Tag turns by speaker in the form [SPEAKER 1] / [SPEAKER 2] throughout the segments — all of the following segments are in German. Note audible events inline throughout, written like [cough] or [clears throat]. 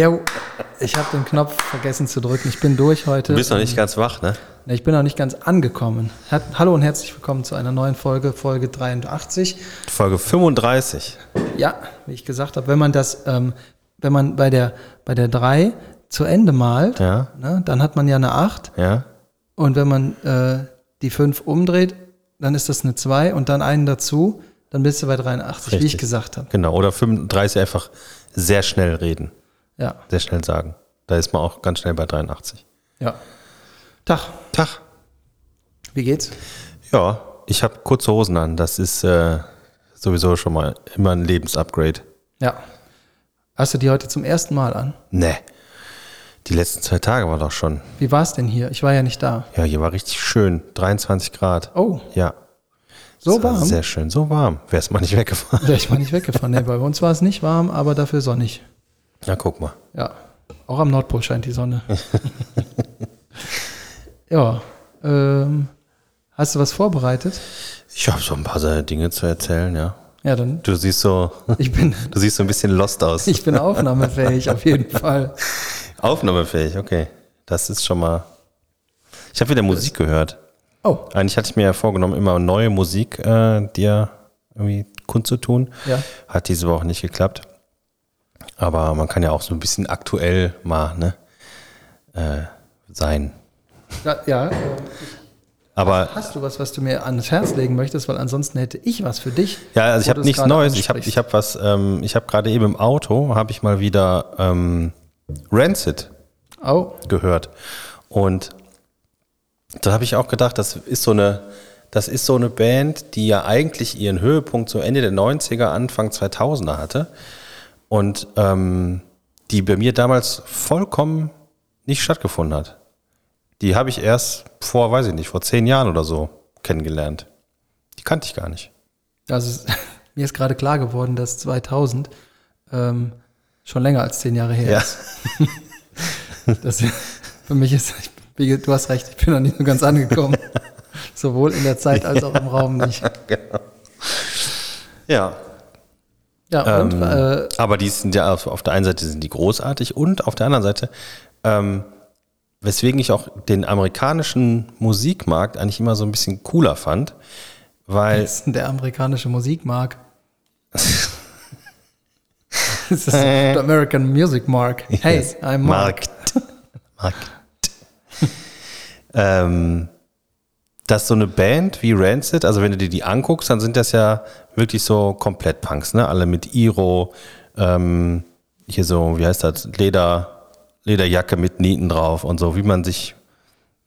[SPEAKER 1] Jo, ich habe den Knopf vergessen zu drücken. Ich bin durch heute.
[SPEAKER 2] Du bist noch nicht ganz wach, ne?
[SPEAKER 1] Ich bin noch nicht ganz angekommen. Hallo und herzlich willkommen zu einer neuen Folge, Folge 83.
[SPEAKER 2] Folge 35.
[SPEAKER 1] Ja, wie ich gesagt habe, wenn man das, ähm, wenn man bei der, bei der 3 zu Ende malt,
[SPEAKER 2] Ja.
[SPEAKER 1] ne, dann hat man ja eine 8.
[SPEAKER 2] Ja?
[SPEAKER 1] Und wenn man äh, die 5 umdreht, dann ist das eine 2 und dann einen dazu, dann bist du bei 83, wie ich
[SPEAKER 2] Richtig.
[SPEAKER 1] gesagt habe.
[SPEAKER 2] Genau. Oder 35 einfach sehr schnell reden.
[SPEAKER 1] Ja,
[SPEAKER 2] Sehr schnell sagen. Da ist man auch ganz schnell bei 83.
[SPEAKER 1] ja. Tag,
[SPEAKER 2] Tag.
[SPEAKER 1] wie geht's?
[SPEAKER 2] Ja, ich habe kurze Hosen an. Das ist äh, sowieso schon mal immer ein Lebensupgrade.
[SPEAKER 1] Ja. Hast du die heute zum ersten Mal an?
[SPEAKER 2] Ne. Die letzten zwei Tage war doch schon.
[SPEAKER 1] Wie war es denn hier? Ich war ja nicht da.
[SPEAKER 2] Ja, hier war richtig schön. 23 Grad.
[SPEAKER 1] Oh,
[SPEAKER 2] Ja.
[SPEAKER 1] so
[SPEAKER 2] Das war
[SPEAKER 1] warm?
[SPEAKER 2] Sehr schön. So warm. Wär's mal nicht weggefahren.
[SPEAKER 1] Ja, ich war nicht weggefahren. Nee, bei uns war es nicht warm, aber dafür sonnig.
[SPEAKER 2] Na, guck mal.
[SPEAKER 1] Ja. Auch am Nordpol scheint die Sonne. [laughs] ja. Ähm, hast du was vorbereitet?
[SPEAKER 2] Ich habe so ein paar Dinge zu erzählen, ja.
[SPEAKER 1] Ja, dann.
[SPEAKER 2] Du siehst so, [laughs]
[SPEAKER 1] Ich bin,
[SPEAKER 2] du siehst so ein bisschen lost aus.
[SPEAKER 1] ich bin aufnahmefähig, auf jeden [laughs] Fall.
[SPEAKER 2] Aufnahmefähig, okay. Das ist schon mal. Ich habe wieder Musik gehört.
[SPEAKER 1] Oh,
[SPEAKER 2] Eigentlich hatte ich mir ja vorgenommen, immer neue Musik äh, dir irgendwie kundzutun.
[SPEAKER 1] Ja.
[SPEAKER 2] Hat diese Woche nicht geklappt. Aber man kann ja auch so ein bisschen aktuell mal ne, äh, sein.
[SPEAKER 1] ja, ja.
[SPEAKER 2] Aber
[SPEAKER 1] Hast du was, was du mir ans Herz legen möchtest? Weil ansonsten hätte ich was für dich.
[SPEAKER 2] ja, also ich habe nichts Neues. Ich habe ich hab was, ähm, ich habe gerade eben im Auto, habe ich mal wieder ähm, Rancid
[SPEAKER 1] Oh,
[SPEAKER 2] gehört. Und da habe ich auch gedacht, das ist so eine, das ist so eine Band, die ja eigentlich ihren Höhepunkt so Ende der 90er, Anfang 2000er hatte. Und ähm, die bei mir damals vollkommen nicht stattgefunden hat. Die habe ich erst vor, weiß ich nicht, vor zehn Jahren oder so kennengelernt. Die kannte ich gar nicht.
[SPEAKER 1] also [laughs] mir ist gerade klar geworden, dass 2000 ähm, schon länger als zehn Jahre her
[SPEAKER 2] Ja.
[SPEAKER 1] ist. [laughs] Das, für mich ist, ich, du hast recht, ich bin noch nicht so ganz angekommen. [laughs] Sowohl in der Zeit als auch im Raum nicht.
[SPEAKER 2] Ja.
[SPEAKER 1] Ja, und
[SPEAKER 2] Ähm,
[SPEAKER 1] äh,
[SPEAKER 2] aber die sind ja auf, auf der einen Seite sind die großartig und auf der anderen Seite, ähm, weswegen ich auch den amerikanischen Musikmarkt eigentlich immer so ein bisschen cooler fand, weil
[SPEAKER 1] ist denn der amerikanische Musikmarkt? [laughs] das ist der American Music Mark. Hey,
[SPEAKER 2] Yes.
[SPEAKER 1] I'm Mark.
[SPEAKER 2] Markt. Markt. ähm, dass so eine Band wie Rancid, also wenn du dir die anguckst, dann sind das ja wirklich so komplett Punks, ne? Alle mit Iro, ähm, hier so, wie heißt das, Leder, Lederjacke mit Nieten drauf und so, wie man sich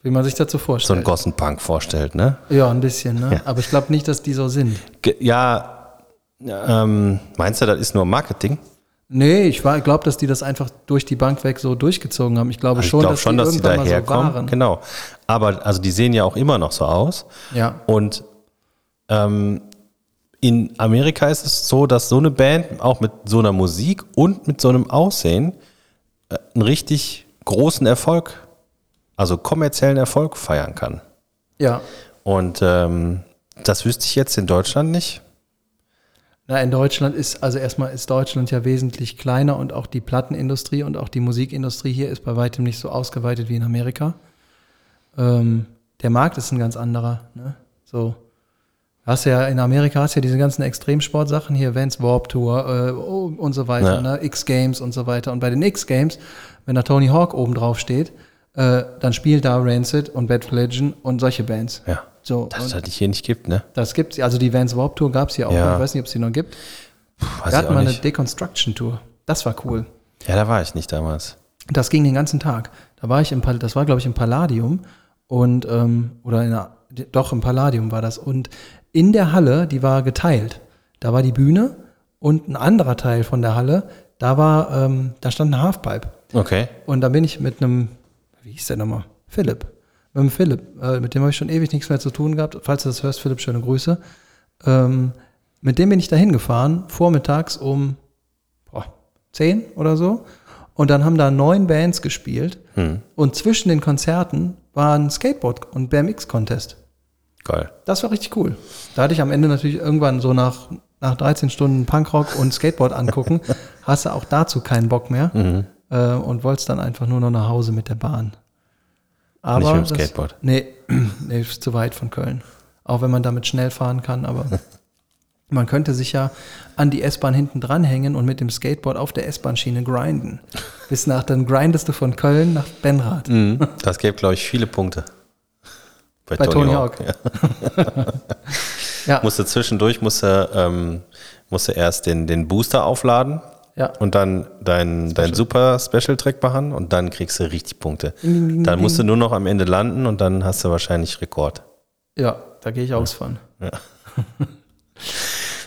[SPEAKER 1] Wie man sich dazu
[SPEAKER 2] so
[SPEAKER 1] vorstellt.
[SPEAKER 2] einen Gossenpunk vorstellt, ne?
[SPEAKER 1] ja, ein bisschen, ne? Aber ich glaube nicht, dass die so sind.
[SPEAKER 2] Ge- Ja, ähm, meinst du, das ist nur Marketing?
[SPEAKER 1] Nee, ich glaube, dass die das einfach durch die Bank weg so durchgezogen haben. Ich glaube
[SPEAKER 2] Also ich
[SPEAKER 1] schon,
[SPEAKER 2] glaube
[SPEAKER 1] dass
[SPEAKER 2] schon,
[SPEAKER 1] die
[SPEAKER 2] dass
[SPEAKER 1] irgendwann mal so
[SPEAKER 2] daherkommen.
[SPEAKER 1] waren.
[SPEAKER 2] genau. Aber also die sehen ja auch immer noch so aus.
[SPEAKER 1] Ja.
[SPEAKER 2] Und ähm, in Amerika ist es so, dass so eine Band auch mit so einer Musik und mit so einem Aussehen äh, einen richtig großen Erfolg, also kommerziellen Erfolg feiern kann.
[SPEAKER 1] Ja.
[SPEAKER 2] Und ähm, das wüsste ich jetzt in Deutschland nicht.
[SPEAKER 1] Na, in Deutschland ist, also erstmal ist Deutschland ja wesentlich kleiner und auch die Plattenindustrie und auch die Musikindustrie hier ist bei weitem nicht so ausgeweitet wie in Amerika. Ähm, der Markt ist ein ganz anderer. Ne? So. Hast ja in Amerika hast ja diese ganzen Extremsportsachen hier, Vans Warp Tour äh, oh, und so weiter,
[SPEAKER 2] Ja.
[SPEAKER 1] ne? X Games und so weiter. Und bei den X Games, wenn da Tony Hawk oben drauf steht, äh, dann spielt da Rancid und Bad Religion und solche Bands.
[SPEAKER 2] Ja.
[SPEAKER 1] So,
[SPEAKER 2] Dass es das hier nicht gibt, ne?
[SPEAKER 1] das gibt's, also die Vans Warp Tour gab's hier auch.
[SPEAKER 2] Ja.
[SPEAKER 1] Ich weiß nicht, ob es die noch gibt. Wir
[SPEAKER 2] ich
[SPEAKER 1] hatten mal eine. Deconstruction Tour. Das war cool.
[SPEAKER 2] Ja, da war ich nicht damals.
[SPEAKER 1] Das ging den ganzen Tag. Da war ich im, Pal- das war glaube ich im Palladium und ähm, oder in einer, doch im Palladium war das und in der Halle, die war geteilt. Da war die Bühne und ein anderer Teil von der Halle, da war, ähm, da stand eine Halfpipe
[SPEAKER 2] Okay.
[SPEAKER 1] und da bin ich mit einem, wie hieß der nochmal? Philipp. Mit dem Philipp, äh, mit dem habe ich schon ewig nichts mehr zu tun gehabt. Falls du das hörst, Philipp, schöne Grüße. Ähm, mit dem bin ich dahin gefahren, vormittags um boah, 10 oder so. Und dann haben da neun Bands gespielt. Und zwischen den Konzerten war ein Skateboard- und BMX-Contest.
[SPEAKER 2] Geil.
[SPEAKER 1] Das war richtig cool. Da hatte ich am Ende natürlich irgendwann so nach, nach 13 Stunden Punkrock und Skateboard angucken, [laughs] hast du auch dazu keinen Bock mehr. äh, und wollte dann einfach nur noch nach Hause mit der Bahn. Aber
[SPEAKER 2] Nicht mit dem
[SPEAKER 1] das-
[SPEAKER 2] Skateboard.
[SPEAKER 1] Nee, [clears throat] nee, ist zu weit von Köln. Auch wenn man damit schnell fahren kann, aber [laughs] man könnte sich ja an die S-Bahn hinten dranhängen und mit dem Skateboard auf der S-Bahn-Schiene grinden. Bis nach, dann grindest du von Köln nach Benrath.
[SPEAKER 2] Mhm. [laughs] Das gäbe, glaube ich, viele Punkte.
[SPEAKER 1] Bei Tony Hawk.
[SPEAKER 2] Ja. [laughs]
[SPEAKER 1] Ja,
[SPEAKER 2] Musste zwischendurch musste, ähm, musste erst den, den Booster aufladen
[SPEAKER 1] ja.
[SPEAKER 2] und dann dein, dein super Special Track machen und dann kriegst du richtig Punkte.
[SPEAKER 1] Ding, ding,
[SPEAKER 2] Dann
[SPEAKER 1] ding.
[SPEAKER 2] musst du nur noch am Ende landen und dann hast du wahrscheinlich Rekord.
[SPEAKER 1] ja, da gehe ich aus von. [laughs]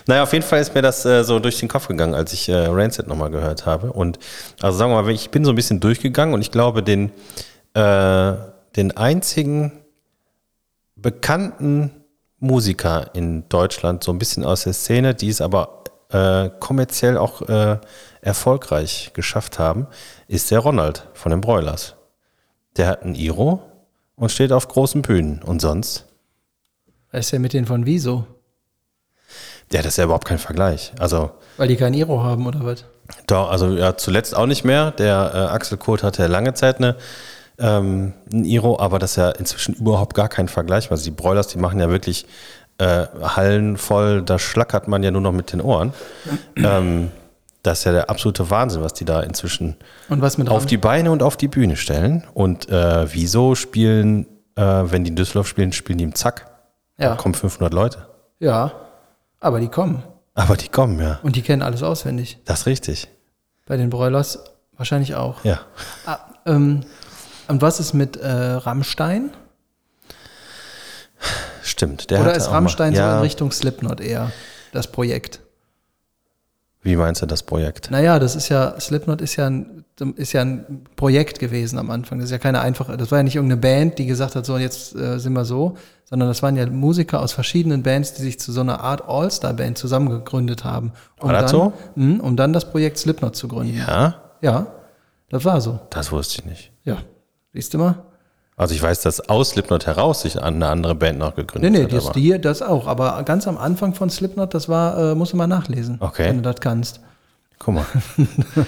[SPEAKER 2] Naja, auf jeden Fall ist mir das äh, so durch den Kopf gegangen, als ich äh, Rancid nochmal gehört habe. Und also sagen wir mal, ich bin so ein bisschen durchgegangen und ich glaube, den, äh, den einzigen bekannten Musiker in Deutschland, so ein bisschen aus der Szene, die es aber äh, kommerziell auch äh, erfolgreich geschafft haben, ist der Ronald von den Broilers. Der hat ein Iro und steht auf großen Bühnen. Und sonst?
[SPEAKER 1] Was ist ja mit denen von Wieso?
[SPEAKER 2] Ja, das ist ja überhaupt kein Vergleich. Also
[SPEAKER 1] Weil die kein Iro haben oder was?
[SPEAKER 2] Doch, also ja, zuletzt auch nicht mehr. Der äh, Axel Kurt hatte ja lange Zeit eine, ähm, ein Iro, aber das ist ja inzwischen überhaupt gar kein Vergleich. Also die Broilers, die machen ja wirklich äh, Hallen voll, da schlackert man ja nur noch mit den Ohren. ähm, das ist ja der absolute Wahnsinn, was die da inzwischen auf die Beine und auf die Bühne stellen. Und äh, wieso spielen, äh, wenn die in Düsseldorf spielen, spielen die im Zack. Da
[SPEAKER 1] Ja,
[SPEAKER 2] kommen 500 Leute.
[SPEAKER 1] ja, aber die kommen.
[SPEAKER 2] Aber die kommen, ja.
[SPEAKER 1] Und die kennen alles auswendig.
[SPEAKER 2] Das ist richtig.
[SPEAKER 1] Bei den Broilers wahrscheinlich auch.
[SPEAKER 2] Ja.
[SPEAKER 1] Ah, ähm, und was ist mit äh, Rammstein?
[SPEAKER 2] Stimmt. Der
[SPEAKER 1] Oder ist
[SPEAKER 2] auch mal-
[SPEAKER 1] Rammstein so
[SPEAKER 2] ja,
[SPEAKER 1] in Richtung Slipknot eher das Projekt?
[SPEAKER 2] Wie meinst du das Projekt?
[SPEAKER 1] Naja, das ist ja, Slipknot ist ja, ein, ist ja ein Projekt gewesen am Anfang. Das ist ja keine einfache, das war ja nicht irgendeine Band, die gesagt hat, so und jetzt äh, sind wir so, sondern das waren ja Musiker aus verschiedenen Bands, die sich zu so einer Art All-Star-Band zusammengegründet haben. Um
[SPEAKER 2] War das
[SPEAKER 1] dann,
[SPEAKER 2] so?
[SPEAKER 1] Mh, um dann das Projekt Slipknot zu gründen.
[SPEAKER 2] Ja,
[SPEAKER 1] Ja, das war so.
[SPEAKER 2] das wusste ich nicht.
[SPEAKER 1] Ja, siehst du mal?
[SPEAKER 2] Also ich weiß, dass aus Slipknot heraus sich eine andere Band noch
[SPEAKER 1] Nee,
[SPEAKER 2] gegründet
[SPEAKER 1] nee,
[SPEAKER 2] hat.
[SPEAKER 1] das,
[SPEAKER 2] aber-
[SPEAKER 1] die, das auch. Aber ganz am Anfang von Slipknot, das war, äh, musst du mal nachlesen,
[SPEAKER 2] Okay.
[SPEAKER 1] wenn du das kannst.
[SPEAKER 2] Guck mal. [laughs]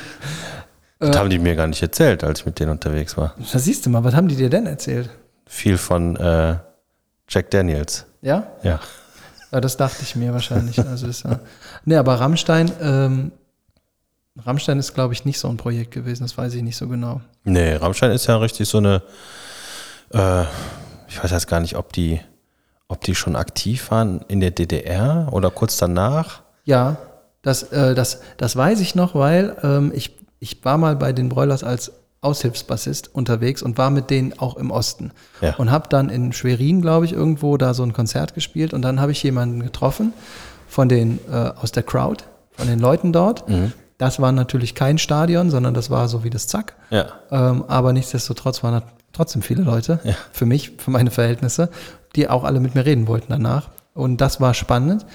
[SPEAKER 1] Äh.
[SPEAKER 2] das haben die mir gar nicht erzählt, als ich mit denen unterwegs war.
[SPEAKER 1] Da siehst du mal, was haben die dir denn erzählt?
[SPEAKER 2] Viel von äh, Jack Daniels.
[SPEAKER 1] Ja?
[SPEAKER 2] Ja.
[SPEAKER 1] Ja, das dachte ich mir wahrscheinlich. Also ist, ja. Nee, aber Rammstein, ähm, Rammstein ist, glaube ich, nicht so ein Projekt gewesen, das weiß ich nicht so genau.
[SPEAKER 2] Nee, Rammstein ist ja richtig so eine, äh, ich weiß jetzt gar nicht, ob die, ob die schon aktiv waren in der DDR oder kurz danach.
[SPEAKER 1] Ja, das, äh, das, das weiß ich noch, weil ähm, ich, ich war mal bei den Broilers als Aushilfsbassist unterwegs und war mit denen auch im Osten.
[SPEAKER 2] Ja.
[SPEAKER 1] Und habe dann in Schwerin, glaube ich, irgendwo da so ein Konzert gespielt und dann habe ich jemanden getroffen von den, äh, aus der Crowd, von den Leuten dort. Das war natürlich kein Stadion, sondern das war so wie das Zack.
[SPEAKER 2] Ja.
[SPEAKER 1] Ähm, aber nichtsdestotrotz waren da trotzdem viele Leute, für mich, für meine Verhältnisse, die auch alle mit mir reden wollten danach. Und das war spannend.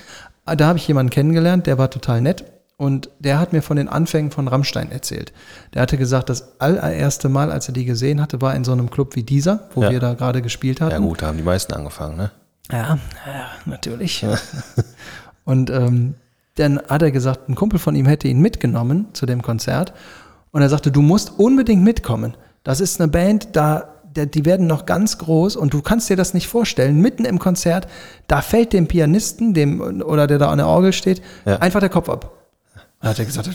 [SPEAKER 1] Ah, Da habe ich jemanden kennengelernt, der war total nett. Und der hat mir von den Anfängen von Rammstein erzählt. Der hatte gesagt, das allererste Mal, als er die gesehen hatte, war in so einem Club wie dieser, wo
[SPEAKER 2] Ja.
[SPEAKER 1] wir da gerade gespielt hatten.
[SPEAKER 2] Ja gut, da haben die meisten angefangen, ne?
[SPEAKER 1] Ja, ja natürlich. [laughs] und ähm, dann hat er gesagt, ein Kumpel von ihm hätte ihn mitgenommen zu dem Konzert. Und er sagte, du musst unbedingt mitkommen. Das ist eine Band, da, der, die werden noch ganz groß und du kannst dir das nicht vorstellen. Mitten im Konzert, da fällt dem Pianisten, dem oder der da an der Orgel steht,
[SPEAKER 2] Ja.
[SPEAKER 1] einfach der Kopf ab. Dann hat er gesagt,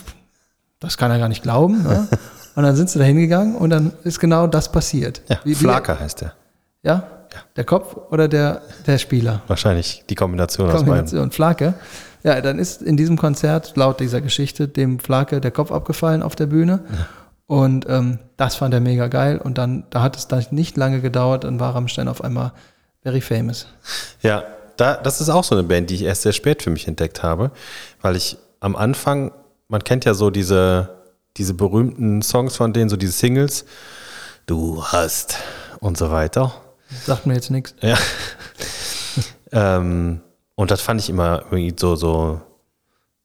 [SPEAKER 1] das kann er gar nicht glauben. Ne? [laughs] Und dann sind sie da hingegangen und dann ist genau das passiert.
[SPEAKER 2] Ja,
[SPEAKER 1] Wie- wie-
[SPEAKER 2] Flaker heißt der.
[SPEAKER 1] Ja? Der Kopf oder der, der Spieler?
[SPEAKER 2] Wahrscheinlich die Kombination, aus beiden.
[SPEAKER 1] Kombination Flake. Ja, dann ist in diesem Konzert laut dieser Geschichte dem Flake der Kopf abgefallen auf der Bühne. Und ähm, das fand er mega geil. Und dann, da hat es dann nicht lange gedauert, dann war Rammstein auf einmal very famous.
[SPEAKER 2] Ja, da, das ist auch so eine Band, die ich erst sehr spät für mich entdeckt habe, weil ich am Anfang, man kennt ja so diese, diese berühmten Songs von denen, so diese Singles, du hast und so weiter.
[SPEAKER 1] Sagt mir jetzt nichts.
[SPEAKER 2] Ja. [laughs] ähm, und das fand ich immer irgendwie so, so,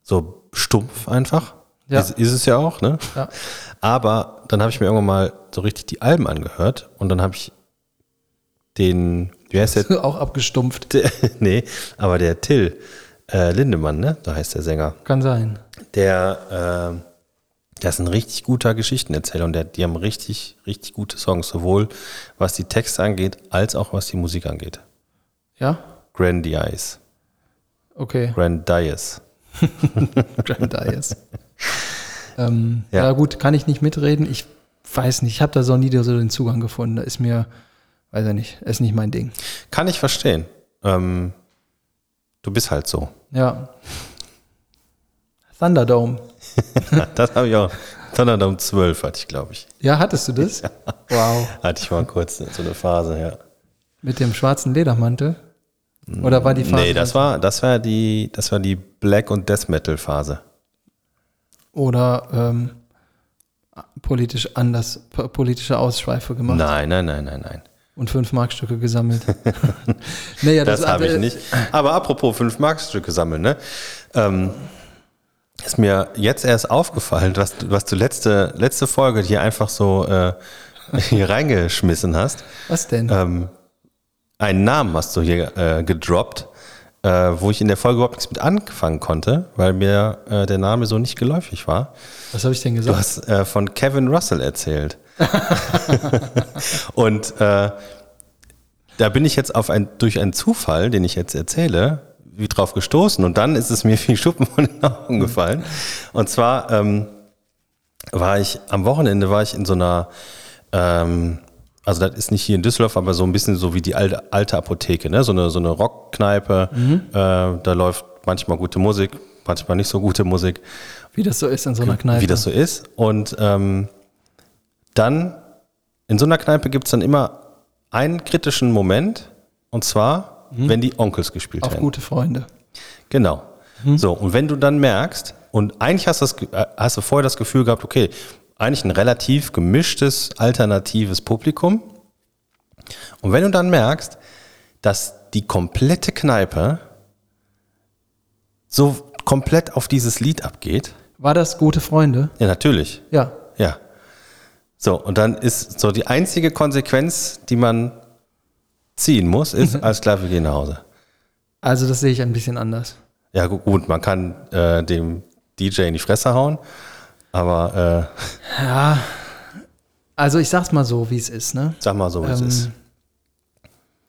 [SPEAKER 2] so stumpf einfach.
[SPEAKER 1] Ja.
[SPEAKER 2] Ist, ist es ja auch, ne?
[SPEAKER 1] Ja.
[SPEAKER 2] Aber dann habe ich mir irgendwann mal so richtig die Alben angehört und dann habe ich den, wie heißt der? [laughs]
[SPEAKER 1] Auch abgestumpft.
[SPEAKER 2] Der- [laughs] nee, aber der Till äh, Lindemann, ne? Da heißt der Sänger.
[SPEAKER 1] Kann sein.
[SPEAKER 2] Der, ähm, Der ist ein richtig guter Geschichtenerzähler und der, die haben richtig, richtig gute Songs, sowohl was die Texte angeht, als auch was die Musik angeht.
[SPEAKER 1] Ja?
[SPEAKER 2] Grandiose.
[SPEAKER 1] Okay.
[SPEAKER 2] Grandiose. [laughs]
[SPEAKER 1] Grandiose. ähm,
[SPEAKER 2] Ja.
[SPEAKER 1] ja. gut, kann ich nicht mitreden. Ich weiß nicht, ich habe da so nie so den Zugang gefunden. Da ist mir, weiß ich nicht, ist nicht mein Ding.
[SPEAKER 2] Kann ich verstehen. Ähm, du bist halt so.
[SPEAKER 1] Ja. Thunderdome. [laughs]
[SPEAKER 2] das habe ich auch. Thunderdome 12 hatte ich, glaube ich.
[SPEAKER 1] Ja, hattest du das? Wow.
[SPEAKER 2] Hatte ich mal kurz so eine Phase, ja.
[SPEAKER 1] Mit dem schwarzen Ledermantel? Oder war die Phase?
[SPEAKER 2] Nee, das war, das war die, das war die Black- und Death Metal-Phase.
[SPEAKER 1] Oder ähm, politisch anders, politische Ausschweife gemacht
[SPEAKER 2] Nein, nein, nein, nein, nein.
[SPEAKER 1] und fünf Markstücke gesammelt. [laughs] naja,
[SPEAKER 2] Das, habe ich nicht. Aber apropos 5 Markstücke sammeln, ne? Ähm, ist mir jetzt erst aufgefallen, was, du- was du letzte, letzte Folge hier einfach so äh, [laughs] hier reingeschmissen hast.
[SPEAKER 1] Was denn?
[SPEAKER 2] Ähm, einen Namen hast du hier äh, gedroppt, äh, wo ich in der Folge überhaupt nichts mit anfangen konnte, weil mir äh, der Name so nicht geläufig war.
[SPEAKER 1] Was habe ich denn
[SPEAKER 2] Du
[SPEAKER 1] gesagt?
[SPEAKER 2] hast äh, von Kevin Russell erzählt. [laughs] Und äh, da bin ich jetzt auf ein, durch einen Zufall, den ich jetzt erzähle, wie drauf gestoßen. Und dann ist es mir wie Schuppen von den Augen gefallen. Und zwar ähm, war ich am Wochenende war ich in so einer, ähm, also das ist nicht hier in Düsseldorf, aber so ein bisschen so wie die alte, alte Apotheke, ne? So eine, so eine Rockkneipe. Äh, da läuft manchmal gute Musik, manchmal nicht so gute Musik
[SPEAKER 1] Wie das so ist in so einer Kneipe.
[SPEAKER 2] wie das so ist. Und ähm, dann, in so einer Kneipe gibt es dann immer einen kritischen Moment, und zwar, wenn die Onkels gespielt
[SPEAKER 1] Auf
[SPEAKER 2] werden.
[SPEAKER 1] gute Freunde.
[SPEAKER 2] Genau. So, und wenn du dann merkst, und eigentlich hast, das, äh, hast du vorher das Gefühl gehabt, okay, eigentlich ein relativ gemischtes, alternatives Publikum. Und wenn du dann merkst, dass die komplette Kneipe so komplett auf dieses Lied abgeht,
[SPEAKER 1] War das gute Freunde?
[SPEAKER 2] ja, natürlich.
[SPEAKER 1] Ja.
[SPEAKER 2] Ja. So, und dann ist so die einzige Konsequenz, die man ziehen muss, ist, [laughs] alles klar, wir gehen nach Hause.
[SPEAKER 1] Also das sehe ich ein bisschen anders.
[SPEAKER 2] Ja, gu- gut, man kann äh, dem DJ in die Fresse hauen, aber äh,
[SPEAKER 1] Ja. Also ich sag's mal so, wie es ist, ne?
[SPEAKER 2] sag mal so, wie es
[SPEAKER 1] Ähm,
[SPEAKER 2] ist.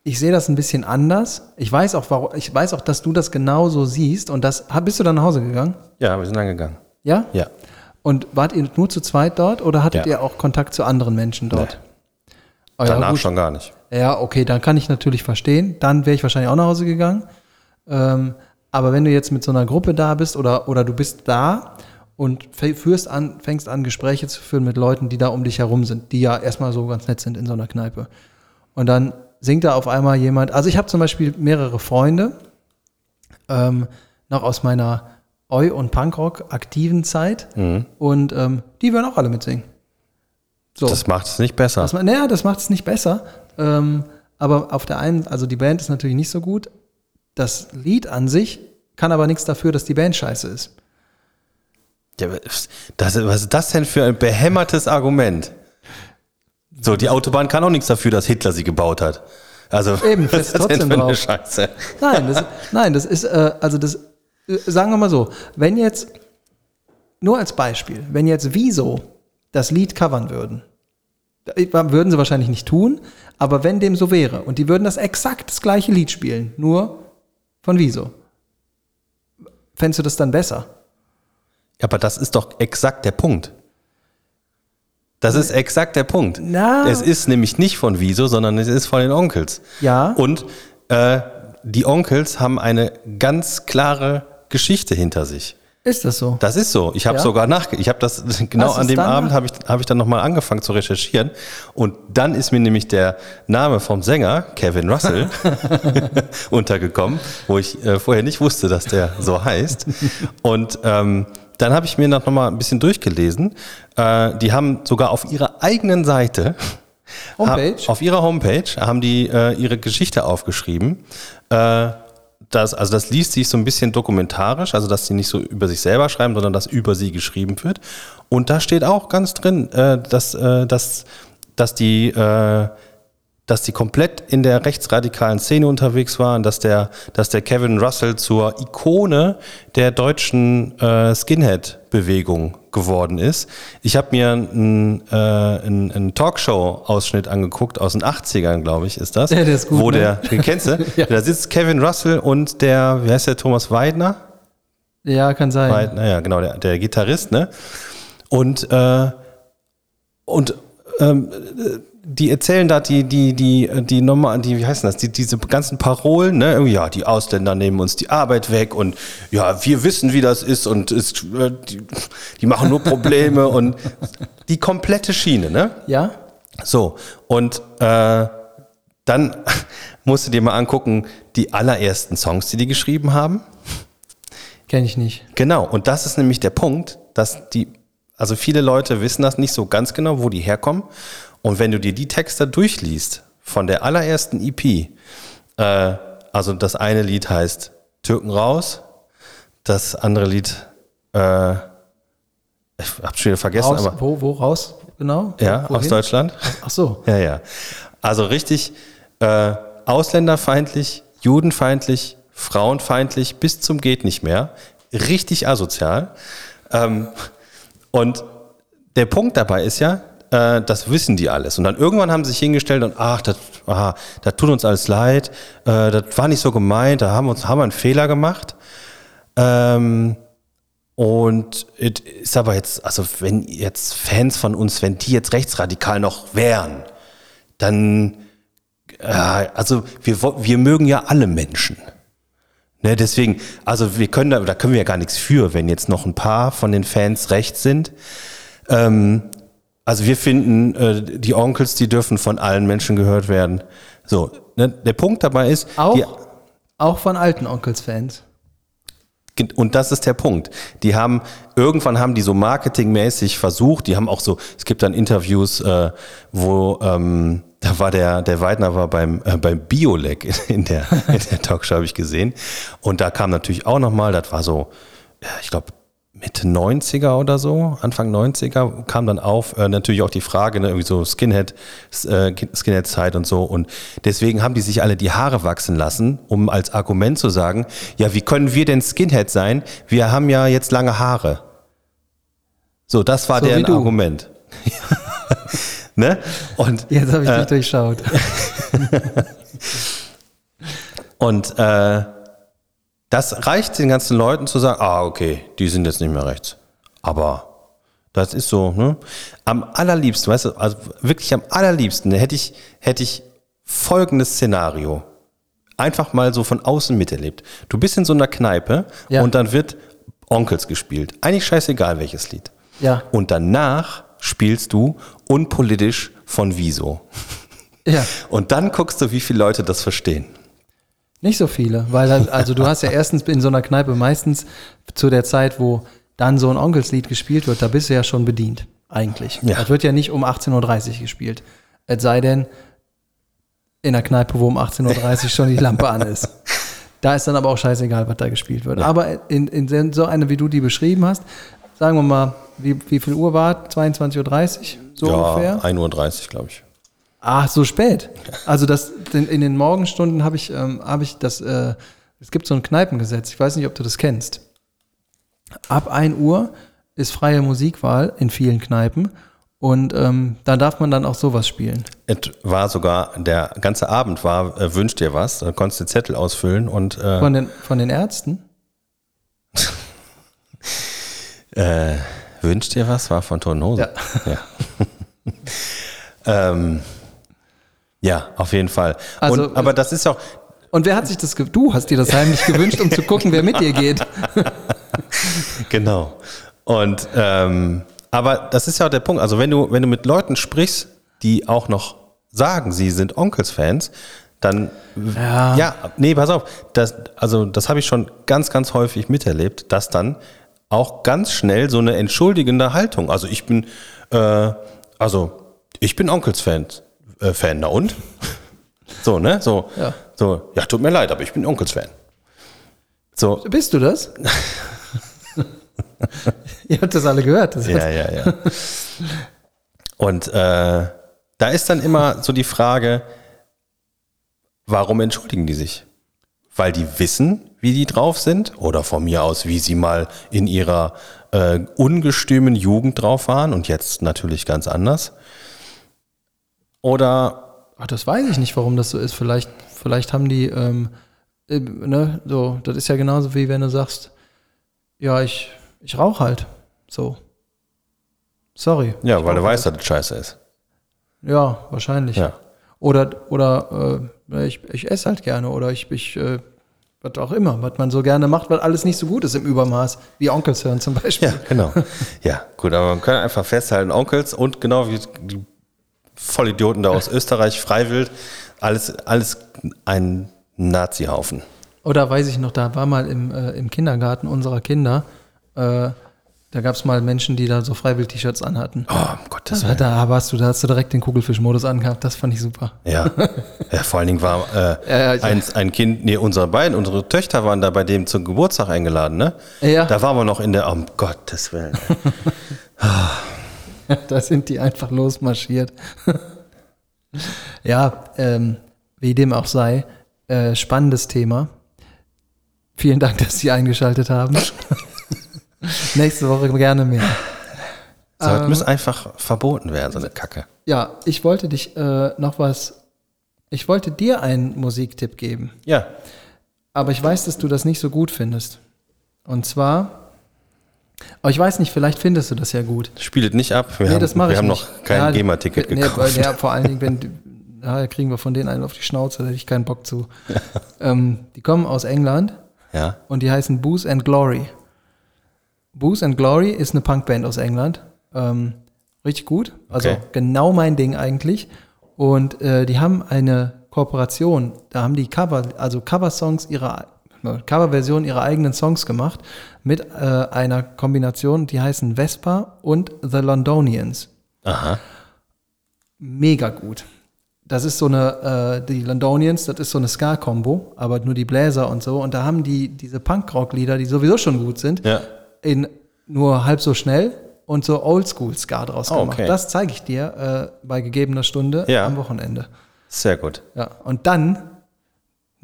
[SPEAKER 1] Ich sehe das ein bisschen anders. Ich weiß auch, warum, ich weiß auch, dass du das genau so siehst. Und das, bist du dann nach Hause gegangen?
[SPEAKER 2] Ja, wir sind angegangen.
[SPEAKER 1] Ja?
[SPEAKER 2] Ja.
[SPEAKER 1] Und wart ihr nur zu zweit dort oder hattet
[SPEAKER 2] Ja.
[SPEAKER 1] ihr auch Kontakt zu anderen Menschen dort? Oh, ja,
[SPEAKER 2] Danach
[SPEAKER 1] gut.
[SPEAKER 2] schon gar nicht.
[SPEAKER 1] Ja, okay, dann kann ich natürlich verstehen. Dann wäre ich wahrscheinlich auch nach Hause gegangen. Ähm, aber wenn du jetzt mit so einer Gruppe da bist oder, oder du bist da und führst an, fängst an, Gespräche zu führen mit Leuten, die da um dich herum sind, die ja erstmal so ganz nett sind in so einer Kneipe. Und dann singt da auf einmal jemand, also ich habe zum Beispiel mehrere Freunde, ähm, noch aus meiner Eu- und Punkrock aktiven Zeit und ähm, die würden auch alle mitsingen. So.
[SPEAKER 2] Das macht es nicht besser.
[SPEAKER 1] Das, naja, das macht es nicht besser. Ähm, aber auf der einen, also die Band ist natürlich nicht so gut. Das Lied an sich kann aber nichts dafür, dass die Band scheiße ist.
[SPEAKER 2] Ja, das, was ist das denn für ein behämmertes Argument? So, die Autobahn kann auch nichts dafür, dass Hitler sie gebaut hat. Also,
[SPEAKER 1] Eben, [laughs]
[SPEAKER 2] was ist das denn für eine
[SPEAKER 1] drauf.
[SPEAKER 2] Scheiße?
[SPEAKER 1] Nein, das, nein, das ist, äh, also das, äh, sagen wir mal so, wenn jetzt, nur als Beispiel, wenn jetzt Wieso das Lied covern würden, äh, würden sie wahrscheinlich nicht tun, aber wenn dem so wäre und die würden das exakt das gleiche Lied spielen, nur von Wieso, fändest du das dann besser?
[SPEAKER 2] Aber das ist doch exakt der Punkt. Das ist exakt der Punkt.
[SPEAKER 1] Na.
[SPEAKER 2] Es ist nämlich nicht von Wieso, sondern es ist von den Onkels.
[SPEAKER 1] Ja.
[SPEAKER 2] Und äh, die Onkels haben eine ganz klare Geschichte hinter sich.
[SPEAKER 1] Ist das so?
[SPEAKER 2] Das ist so. Ich habe
[SPEAKER 1] Ja?
[SPEAKER 2] sogar nach, ich habe das [laughs] genau
[SPEAKER 1] Hast
[SPEAKER 2] an dem Abend habe ich habe ich dann noch mal angefangen zu recherchieren und dann ist mir nämlich der Name vom Sänger Kevin Russell [laughs] [laughs] untergekommen, wo ich äh, vorher nicht wusste, dass der so heißt. Und ähm, dann habe ich mir noch mal ein bisschen durchgelesen. Äh, die haben sogar auf ihrer eigenen Seite [laughs]
[SPEAKER 1] Homepage?
[SPEAKER 2] Ha- Auf ihrer Homepage haben die äh, ihre Geschichte aufgeschrieben. Äh, das, also das liest sich so ein bisschen dokumentarisch, also dass sie nicht so über sich selber schreiben, sondern dass über sie geschrieben wird. Und da steht auch ganz drin, äh, dass, äh, dass, dass die, äh, dass die komplett in der rechtsradikalen Szene unterwegs waren, dass der, dass der Kevin Russell zur Ikone der deutschen äh, Skinhead-Bewegung geworden ist. Ich habe mir einen, äh, einen, einen Talkshow-Ausschnitt angeguckt aus den 80ern, glaube ich, ist das.
[SPEAKER 1] Ja, der ist gut,
[SPEAKER 2] Wo
[SPEAKER 1] ne?
[SPEAKER 2] der, den kennst du? [laughs]
[SPEAKER 1] Ja.
[SPEAKER 2] Da sitzt Kevin Russell und der, wie heißt der, Thomas Weidner?
[SPEAKER 1] Ja, kann sein.
[SPEAKER 2] Weidner, ja, genau, der, der Gitarrist, ne? Und, äh, und ähm, die erzählen da die, die, die, die Nummer, die, wie heißen das, die, diese ganzen Parolen, ne? Irgendwie, Ja, die Ausländer nehmen uns die Arbeit weg und ja, wir wissen, wie das ist und ist, äh, die, die machen nur Probleme [laughs] und die komplette Schiene, ne?
[SPEAKER 1] Ja?
[SPEAKER 2] So, und äh, dann [laughs] musst du dir mal angucken, die allerersten Songs, die die geschrieben haben.
[SPEAKER 1] Kenne ich nicht.
[SPEAKER 2] Genau, und das ist nämlich der Punkt, dass die, also viele Leute wissen das nicht so ganz genau, wo die herkommen. Und wenn du dir die Texte durchliest von der allerersten EP, äh, also das eine Lied heißt Türken raus, das andere Lied, äh, ich hab's schon wieder vergessen,
[SPEAKER 1] Raus,
[SPEAKER 2] aber
[SPEAKER 1] wo, wo raus? Genau?
[SPEAKER 2] ja,
[SPEAKER 1] Wohin?
[SPEAKER 2] aus Deutschland.
[SPEAKER 1] Ach so. [laughs]
[SPEAKER 2] Ja, ja. Also richtig äh, ausländerfeindlich, judenfeindlich, frauenfeindlich bis zum geht nicht mehr. Richtig asozial. Ähm, und der Punkt dabei ist ja, äh, das wissen die alles. Und dann irgendwann haben sie sich hingestellt und ach, das, aha, das tut uns alles leid, äh, das war nicht so gemeint, da haben uns, haben wir einen Fehler gemacht. Ähm, und es ist aber jetzt, also wenn jetzt Fans von uns, wenn die jetzt rechtsradikal noch wären, dann, äh, also wir, wir mögen ja alle Menschen. Ne, deswegen, also wir können da, da können wir ja gar nichts für, wenn jetzt noch ein paar von den Fans rechts sind. Ähm, also wir finden, äh, die Onkels, die dürfen von allen Menschen gehört werden. So, ne, der Punkt dabei ist,
[SPEAKER 1] Auch,
[SPEAKER 2] die,
[SPEAKER 1] auch von alten Onkels-Fans.
[SPEAKER 2] Und das ist der Punkt. Die haben, irgendwann haben die so marketingmäßig versucht, die haben auch so, es gibt dann Interviews, äh, wo, ähm, da war der, der Weidner war beim, äh, beim Biolek in der, [laughs] in der Talkshow, habe ich gesehen. Und da kam natürlich auch nochmal, das war so, ja, ich glaube, Mitte 90er oder so, Anfang 90er kam dann auf, äh, natürlich auch die Frage, ne, irgendwie so Skinhead, äh, Skinhead-Zeit und so. Und deswegen haben die sich alle die Haare wachsen lassen, um als Argument zu sagen, ja, wie können wir denn Skinhead sein? Wir haben ja jetzt lange Haare. So, das war
[SPEAKER 1] So
[SPEAKER 2] deren. Argument. [laughs] ne? Und
[SPEAKER 1] Jetzt habe ich
[SPEAKER 2] Äh.
[SPEAKER 1] dich durchschaut. [laughs]
[SPEAKER 2] Und äh, das reicht den ganzen Leuten zu sagen, ah, okay, die sind jetzt nicht mehr rechts. Aber das ist so, ne? Am allerliebsten, weißt du, also wirklich am allerliebsten hätte ich, hätte ich folgendes Szenario. Einfach mal so von außen miterlebt. Du bist in so einer Kneipe
[SPEAKER 1] Ja.
[SPEAKER 2] und dann wird Onkels gespielt. Eigentlich scheißegal welches Lied.
[SPEAKER 1] Ja.
[SPEAKER 2] Und danach spielst du unpolitisch von Wieso.
[SPEAKER 1] Ja.
[SPEAKER 2] Und dann guckst du, wie viele Leute das verstehen.
[SPEAKER 1] Nicht so viele, weil dann- also du hast ja erstens in so einer Kneipe meistens zu der Zeit, wo dann so ein Onkelslied gespielt wird, da bist du ja schon bedient, eigentlich.
[SPEAKER 2] Ja.
[SPEAKER 1] Das wird ja nicht um 18.30 Uhr gespielt. Es sei denn, in der Kneipe, wo um 18.30 Uhr schon die Lampe an ist. Da ist dann aber auch scheißegal, was da gespielt wird. Aber in, in so eine, wie du die beschrieben hast, sagen wir mal, wie, wie viel Uhr war es? 22.30 Uhr? So
[SPEAKER 2] ja,
[SPEAKER 1] ungefähr?
[SPEAKER 2] 1.30 Uhr, glaube ich.
[SPEAKER 1] Ach, so spät. Also das in, den Morgenstunden habe ich, ähm, habe ich das, äh, es gibt so ein Kneipengesetz, ich weiß nicht, ob du das kennst. Ab 1 Uhr ist freie Musikwahl in vielen Kneipen und ähm, da darf man dann auch sowas spielen.
[SPEAKER 2] Es war sogar, der ganze Abend war, äh, wünscht dir was, da konntest du Zettel ausfüllen und äh,
[SPEAKER 1] Von den, von den Ärzten? [laughs]
[SPEAKER 2] äh, wünscht dir was, war von Tonhose.
[SPEAKER 1] Ja.
[SPEAKER 2] Ja. [laughs] ähm, ja, auf jeden Fall.
[SPEAKER 1] Also,
[SPEAKER 2] und, aber das ist auch,
[SPEAKER 1] Und wer hat sich das, du hast dir das heimlich gewünscht, um zu gucken, wer mit dir geht. [laughs]
[SPEAKER 2] genau. Und ähm, aber das ist ja auch der Punkt. Also wenn du, wenn du mit Leuten sprichst, die auch noch sagen, sie sind Onkels-Fans, dann
[SPEAKER 1] Ja.
[SPEAKER 2] ja, nee, pass auf, das, also das habe ich schon ganz, ganz häufig miterlebt, dass dann auch ganz schnell so eine entschuldigende Haltung, also ich bin, äh, also ich bin Onkels-Fan, äh, Fan, na und? So, ne? So,
[SPEAKER 1] Ja.
[SPEAKER 2] so, ja, tut mir leid, aber ich bin Onkels-Fan. So,
[SPEAKER 1] Bist du das? [laughs] Ihr habt das alle gehört. Das
[SPEAKER 2] Ja, ja, ja. Und äh, da ist dann immer so die Frage, warum entschuldigen die sich? Weil die wissen, wie die drauf sind oder von mir aus, wie sie mal in ihrer äh, ungestümen Jugend drauf waren und jetzt natürlich ganz anders. Oder
[SPEAKER 1] Ach, das weiß ich nicht, warum das so ist. Vielleicht, vielleicht haben die, ähm, äh, ne, so, das ist ja genauso wie wenn du sagst, ja, ich, ich rauche halt. So. Sorry.
[SPEAKER 2] ja, weil du
[SPEAKER 1] rauch
[SPEAKER 2] weißt,
[SPEAKER 1] halt.
[SPEAKER 2] dass das scheiße ist.
[SPEAKER 1] Ja, wahrscheinlich.
[SPEAKER 2] Ja.
[SPEAKER 1] Oder, oder äh, ich, ich esse halt gerne oder ich, ich äh, was auch immer, was man so gerne macht, weil alles nicht so gut ist im Übermaß, wie Onkels hören zum Beispiel.
[SPEAKER 2] Ja, genau. ja, gut, aber man kann einfach festhalten, Onkels und genau wie Vollidioten da aus Österreich, Freiwild, alles, alles ein Nazi-Haufen.
[SPEAKER 1] Oder weiß ich noch, da war mal im, äh, im Kindergarten unserer Kinder, äh, da gab es mal Menschen, die da so Freiwild-T-Shirts anhatten.
[SPEAKER 2] Oh, um Gottes Willen.
[SPEAKER 1] da warst du, da hast du direkt den Kugelfischmodus angehabt, das fand ich super.
[SPEAKER 2] Ja. ja, vor allen Dingen war äh, [laughs]
[SPEAKER 1] Ja, ja,
[SPEAKER 2] ein, ein Kind, nee, unsere beiden, unsere Töchter waren da bei dem zum Geburtstag eingeladen, ne?
[SPEAKER 1] Ja.
[SPEAKER 2] Da waren wir noch in der, um Gottes Willen. [laughs] [laughs]
[SPEAKER 1] da sind die einfach losmarschiert. [laughs] ja, ähm, wie dem auch sei, äh, spannendes Thema. Vielen Dank, dass Sie eingeschaltet haben. [laughs] Nächste Woche gerne mehr.
[SPEAKER 2] So, das muss einfach verboten werden, so eine Kacke.
[SPEAKER 1] Ja, ich wollte dich äh, noch was, ich wollte dir einen Musiktipp geben,
[SPEAKER 2] Ja.
[SPEAKER 1] aber ich weiß, dass du das nicht so gut findest. Und zwar, aber ich weiß nicht, vielleicht findest du das ja gut.
[SPEAKER 2] Spielt nicht ab. Wir
[SPEAKER 1] Nee,
[SPEAKER 2] haben,
[SPEAKER 1] das mache
[SPEAKER 2] wir
[SPEAKER 1] ich
[SPEAKER 2] haben
[SPEAKER 1] nicht.
[SPEAKER 2] noch kein
[SPEAKER 1] Ja,
[SPEAKER 2] GEMA-Ticket
[SPEAKER 1] nee,
[SPEAKER 2] gekauft.
[SPEAKER 1] weil- Ja, vor allen Dingen, wenn, die- ja, kriegen wir von denen einen auf die Schnauze, da hätte ich keinen Bock zu. [laughs] ähm, die kommen aus England
[SPEAKER 2] Ja.
[SPEAKER 1] und die heißen Booze and Glory. Booze and Glory ist eine Punkband aus England. Ähm, richtig gut. Also
[SPEAKER 2] Okay.
[SPEAKER 1] genau mein Ding eigentlich. Und äh, die haben eine Kooperation. Da haben die Cover, also Cover-Songs ihrer Coverversion ihrer eigenen Songs gemacht mit äh, einer Kombination, die heißen Vespa und The Londonians
[SPEAKER 2] Aha.
[SPEAKER 1] mega gut. Das ist so eine, äh, die Londonians, das ist so eine Ska-Kombo, aber nur die Bläser und so. Und da haben die diese Punkrock-Lieder, die sowieso schon gut sind,
[SPEAKER 2] Ja.
[SPEAKER 1] in nur halb so schnell und so Oldschool-Ska draus
[SPEAKER 2] Oh,
[SPEAKER 1] gemacht.
[SPEAKER 2] okay.
[SPEAKER 1] Das zeige ich dir äh, bei gegebener Stunde
[SPEAKER 2] Ja.
[SPEAKER 1] am Wochenende.
[SPEAKER 2] Sehr gut.
[SPEAKER 1] Ja. Und dann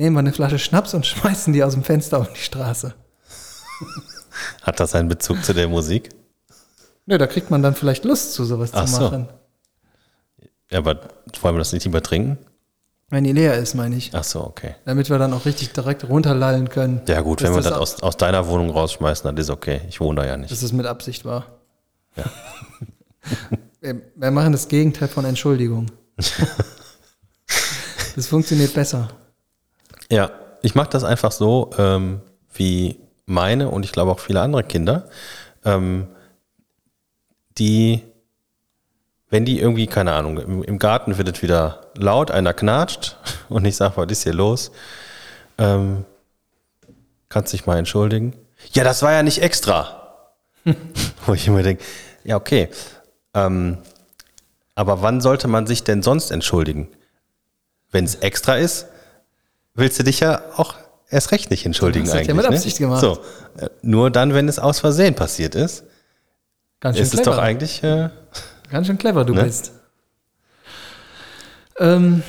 [SPEAKER 1] nehmen wir eine Flasche Schnaps und schmeißen die aus dem Fenster auf die Straße. [laughs]
[SPEAKER 2] Hat das einen Bezug zu der Musik?
[SPEAKER 1] Nö, da kriegt man dann vielleicht Lust zu sowas
[SPEAKER 2] Ach
[SPEAKER 1] zu
[SPEAKER 2] so.
[SPEAKER 1] machen.
[SPEAKER 2] Ja, aber wollen wir das nicht lieber trinken?
[SPEAKER 1] Wenn die leer ist, meine ich.
[SPEAKER 2] Ach so, okay.
[SPEAKER 1] Damit wir dann auch richtig direkt runterlallen können.
[SPEAKER 2] Ja gut, wenn wir das aus, aus deiner Wohnung rausschmeißen, dann ist okay. Ich wohne da ja nicht.
[SPEAKER 1] dass es mit Absicht war.
[SPEAKER 2] Ja. [laughs]
[SPEAKER 1] wir, wir machen das Gegenteil von Entschuldigung. [laughs] das funktioniert besser.
[SPEAKER 2] Ja, ich mache das einfach so, ähm, wie meine und ich glaube auch viele andere Kinder, ähm, die, wenn die irgendwie, keine Ahnung, im, im Garten wird es wieder laut, einer knatscht [laughs] und ich sage, was ist hier los? Ähm, kannst dich mal entschuldigen? Ja, das war ja nicht extra. [laughs] Wo ich immer denke, ja, okay. Ähm, aber wann sollte man sich denn sonst entschuldigen? Wenn es extra ist, willst du dich ja auch erst recht nicht entschuldigen
[SPEAKER 1] Du hast das
[SPEAKER 2] eigentlich.
[SPEAKER 1] ja mit
[SPEAKER 2] ne?
[SPEAKER 1] Absicht gemacht.
[SPEAKER 2] So, äh, nur dann, wenn es aus Versehen passiert ist,
[SPEAKER 1] Ganz schön
[SPEAKER 2] ist es
[SPEAKER 1] clever.
[SPEAKER 2] doch eigentlich. Äh,
[SPEAKER 1] Ganz schön clever du
[SPEAKER 2] Ne?
[SPEAKER 1] bist. Ähm,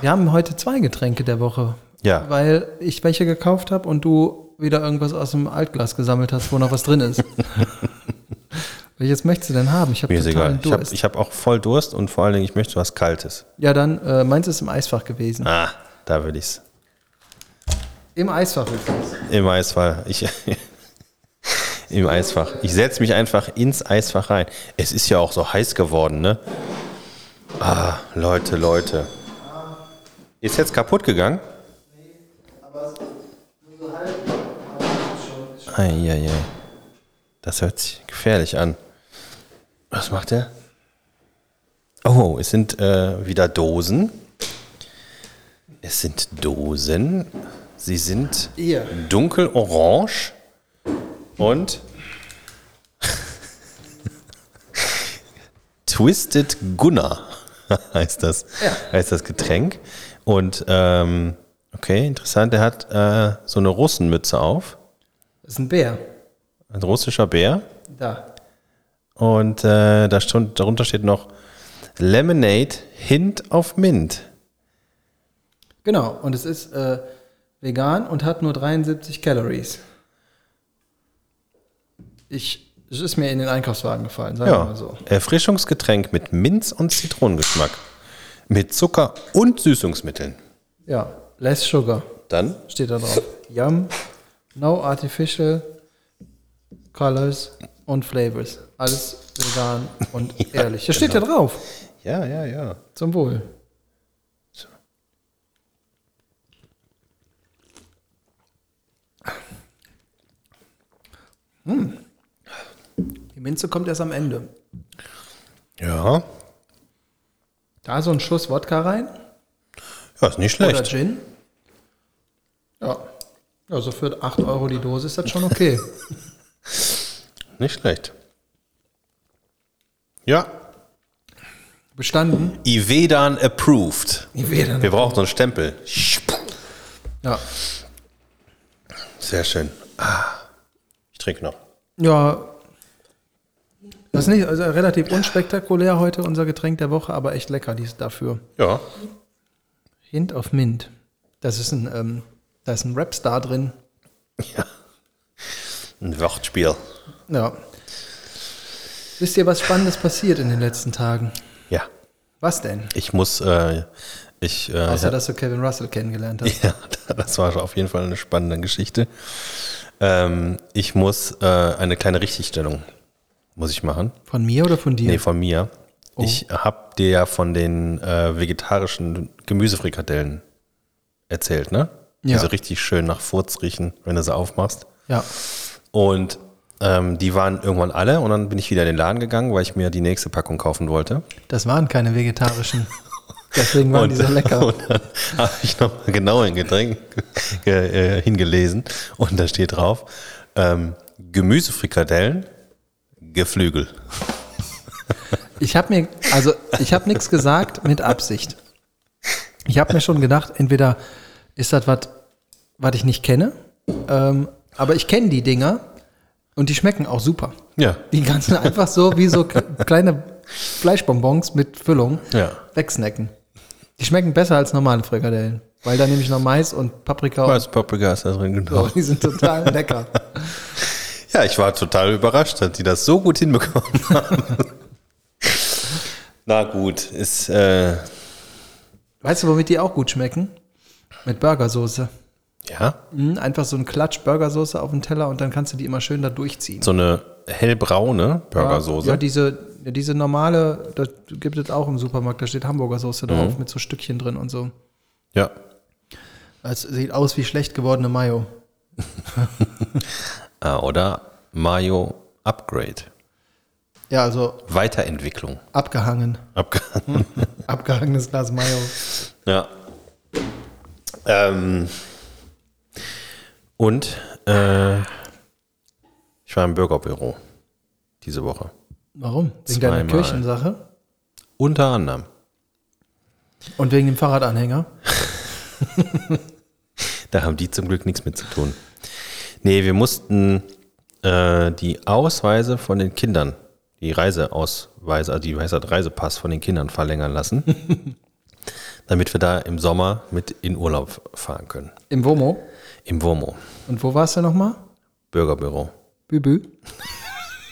[SPEAKER 1] Wir haben heute zwei Getränke der Woche.
[SPEAKER 2] Ja.
[SPEAKER 1] Weil ich welche gekauft habe und du wieder irgendwas aus dem Altglas gesammelt hast, wo noch was drin ist. [laughs] Welches möchtest du denn haben? Ich habe
[SPEAKER 2] mir ist egal. Ich habe
[SPEAKER 1] Durst.
[SPEAKER 2] ich hab auch voll Durst und vor allen Dingen, ich möchte was Kaltes.
[SPEAKER 1] ja, dann, äh, meins ist im Eisfach gewesen.
[SPEAKER 2] Ah, da will ich's.
[SPEAKER 1] Im Eisfach übrigens.
[SPEAKER 2] Im Eisfach. Ich, [laughs] Im Eisfach. Ich setze mich einfach ins Eisfach rein. Es ist ja auch so heiß geworden, ne? Ah, Leute, Leute. Ist jetzt kaputt gegangen? Eieiei. Das hört sich gefährlich an. Was macht er? Oh, es sind äh, wieder Dosen. Es sind Dosen. Sie sind
[SPEAKER 1] Ihr.
[SPEAKER 2] dunkelorange und [laughs] Twisted Gunner [laughs] heißt das,
[SPEAKER 1] Ja.
[SPEAKER 2] heißt das Getränk. Und ähm, okay, interessant, der hat äh, so eine Russenmütze auf,
[SPEAKER 1] Das ist ein Bär.
[SPEAKER 2] ein russischer Bär.
[SPEAKER 1] Da.
[SPEAKER 2] Und äh, da stund, darunter steht noch Lemonade Hint of Mint.
[SPEAKER 1] Genau, und es ist äh, vegan und hat nur 73 Calories. Ich, es ist mir in den Einkaufswagen gefallen, sagen wir
[SPEAKER 2] Ja,
[SPEAKER 1] mal so.
[SPEAKER 2] Erfrischungsgetränk mit Minz- und Zitronengeschmack. Mit Zucker und Süßungsmitteln.
[SPEAKER 1] Ja, less sugar
[SPEAKER 2] Dann
[SPEAKER 1] steht da drauf. Yum, no artificial colors und flavors. Alles vegan und [laughs] ehrlich. Das steht ja drauf.
[SPEAKER 2] Ja, ja, ja.
[SPEAKER 1] Zum Wohl. Hm. Die Minze kommt erst am Ende.
[SPEAKER 2] Ja,
[SPEAKER 1] Da so ein Schuss Wodka rein
[SPEAKER 2] ja ist nicht
[SPEAKER 1] oder
[SPEAKER 2] schlecht.
[SPEAKER 1] Gin. Ja. Also für 8 Euro die Dose ist das schon okay. [laughs]
[SPEAKER 2] Nicht schlecht. Ja,
[SPEAKER 1] Bestanden.
[SPEAKER 2] Ivedan approved.
[SPEAKER 1] Ivedan
[SPEAKER 2] Wir brauchen so einen Stempel.
[SPEAKER 1] Ja.
[SPEAKER 2] Sehr schön. Ah, ich trinke noch.
[SPEAKER 1] Ja. Das ist nicht, also relativ unspektakulär heute unser Getränk der Woche, aber echt lecker dies dafür.
[SPEAKER 2] Ja,
[SPEAKER 1] Hint of Mint. Das ist ein, ähm, da ist ein Rapstar drin.
[SPEAKER 2] ja. Ein Wortspiel.
[SPEAKER 1] Ja. Wisst ihr, was Spannendes passiert in den letzten Tagen?
[SPEAKER 2] Ja,
[SPEAKER 1] Was denn?
[SPEAKER 2] ich muss, äh, ich, äh,
[SPEAKER 1] Außer, dass du Kevin Russell kennengelernt hast. [laughs]
[SPEAKER 2] ja, das war auf jeden Fall eine spannende Geschichte. Ähm, ich muss äh, eine kleine Richtigstellung, muss ich machen.
[SPEAKER 1] Von mir oder von dir?
[SPEAKER 2] Nee, von mir. Ich habe dir ja von den äh, vegetarischen Gemüsefrikadellen erzählt, ne?
[SPEAKER 1] Ja.
[SPEAKER 2] Die so richtig schön nach Furz riechen, wenn du sie aufmachst.
[SPEAKER 1] ja.
[SPEAKER 2] Und ähm, die waren irgendwann alle und dann bin ich wieder in den Laden gegangen, weil ich mir die nächste Packung kaufen wollte.
[SPEAKER 1] Das waren keine vegetarischen. [laughs] Deswegen waren die so lecker. [laughs]
[SPEAKER 2] Und dann habe ich nochmal genau in Getränk äh, hingelesen und da steht drauf, ähm, Gemüsefrikadellen, Geflügel.
[SPEAKER 1] Ich habe mir, also ich habe nichts gesagt mit Absicht. Ich habe mir schon gedacht, entweder ist das was, was ich nicht kenne, ähm, aber ich kenne die Dinger und die schmecken auch super.
[SPEAKER 2] Ja,
[SPEAKER 1] Die ganzen einfach so wie so kleine Fleischbonbons mit Füllung
[SPEAKER 2] ja.
[SPEAKER 1] wegsnacken. Die schmecken besser als normale Frikadellen, weil da nehme ich noch Mais und Paprika
[SPEAKER 2] Weiß Paprika ist da drin, genau.
[SPEAKER 1] so. Die sind total [laughs] lecker.
[SPEAKER 2] Ja, ich war total überrascht, dass die das so gut hinbekommen [laughs] haben. Na gut, ist, äh,
[SPEAKER 1] Weißt du, womit die auch gut schmecken? Mit Burgersoße.
[SPEAKER 2] ja,
[SPEAKER 1] Mhm, einfach so ein Klatsch Burgersoße auf den Teller und dann kannst du die immer schön da durchziehen.
[SPEAKER 2] so eine hellbraune Burgersoße.
[SPEAKER 1] Ja, diese, ja, diese normale, das gibt es auch im Supermarkt, da steht Hamburger Soße drauf mit so Stückchen drin und so.
[SPEAKER 2] ja.
[SPEAKER 1] Es sieht aus wie schlecht gewordene Mayo. [laughs]
[SPEAKER 2] Ah, oder Mayo Upgrade.
[SPEAKER 1] Ja, also
[SPEAKER 2] Weiterentwicklung.
[SPEAKER 1] abgehangen.
[SPEAKER 2] Abgehangen. [laughs]
[SPEAKER 1] Abgehangenes Glas Mayo.
[SPEAKER 2] Ja. Ähm, und äh, ich war im Bürgerbüro diese Woche.
[SPEAKER 1] Warum? Wegen deiner
[SPEAKER 2] Zweimal.
[SPEAKER 1] Kirchensache
[SPEAKER 2] Unter anderem.
[SPEAKER 1] und wegen dem Fahrradanhänger. [laughs]
[SPEAKER 2] Da haben die zum Glück nichts mit zu tun. Nee, wir mussten äh, die Ausweise von den Kindern, die Reiseausweise, also die heißt Reisepass von den Kindern verlängern lassen, [laughs] damit wir da im Sommer mit in Urlaub fahren können.
[SPEAKER 1] Im Womo.
[SPEAKER 2] Im WOMO,
[SPEAKER 1] Und wo warst du nochmal?
[SPEAKER 2] Bürgerbüro.
[SPEAKER 1] Bübü.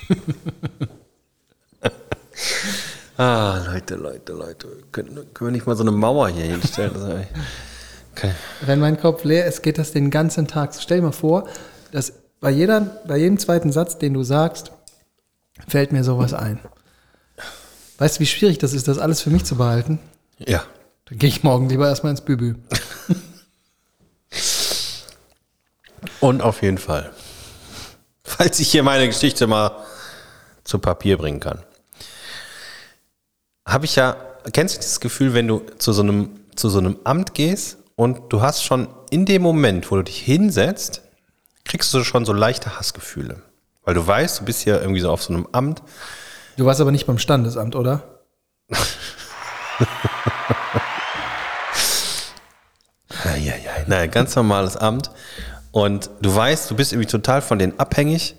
[SPEAKER 1] [laughs]
[SPEAKER 2] Ah, Leute, Leute, Leute. Können, können wir nicht mal so eine Mauer hier hinstellen? Okay.
[SPEAKER 1] Wenn mein Kopf leer ist, geht das den ganzen Tag. Stell dir mal vor, dass bei, jeder, bei jedem zweiten Satz, den du sagst, fällt mir sowas ein. Weißt du, wie schwierig das ist, das alles für mich zu behalten?
[SPEAKER 2] Ja.
[SPEAKER 1] Dann gehe ich morgen lieber erstmal ins Bübü.
[SPEAKER 2] Und auf jeden Fall. Falls ich hier meine Geschichte mal zu Papier bringen kann. Habe ich ja, kennst du dieses Gefühl, wenn du zu so einem, zu so einem Amt gehst und du hast schon in dem Moment, wo du dich hinsetzt, kriegst du schon so leichte Hassgefühle. Weil du weißt, du bist ja irgendwie so auf so einem Amt.
[SPEAKER 1] Du warst aber nicht beim Standesamt, oder?
[SPEAKER 2] Eieiei. Nein, ganz normales Amt. Und du weißt, du bist irgendwie total von denen abhängig.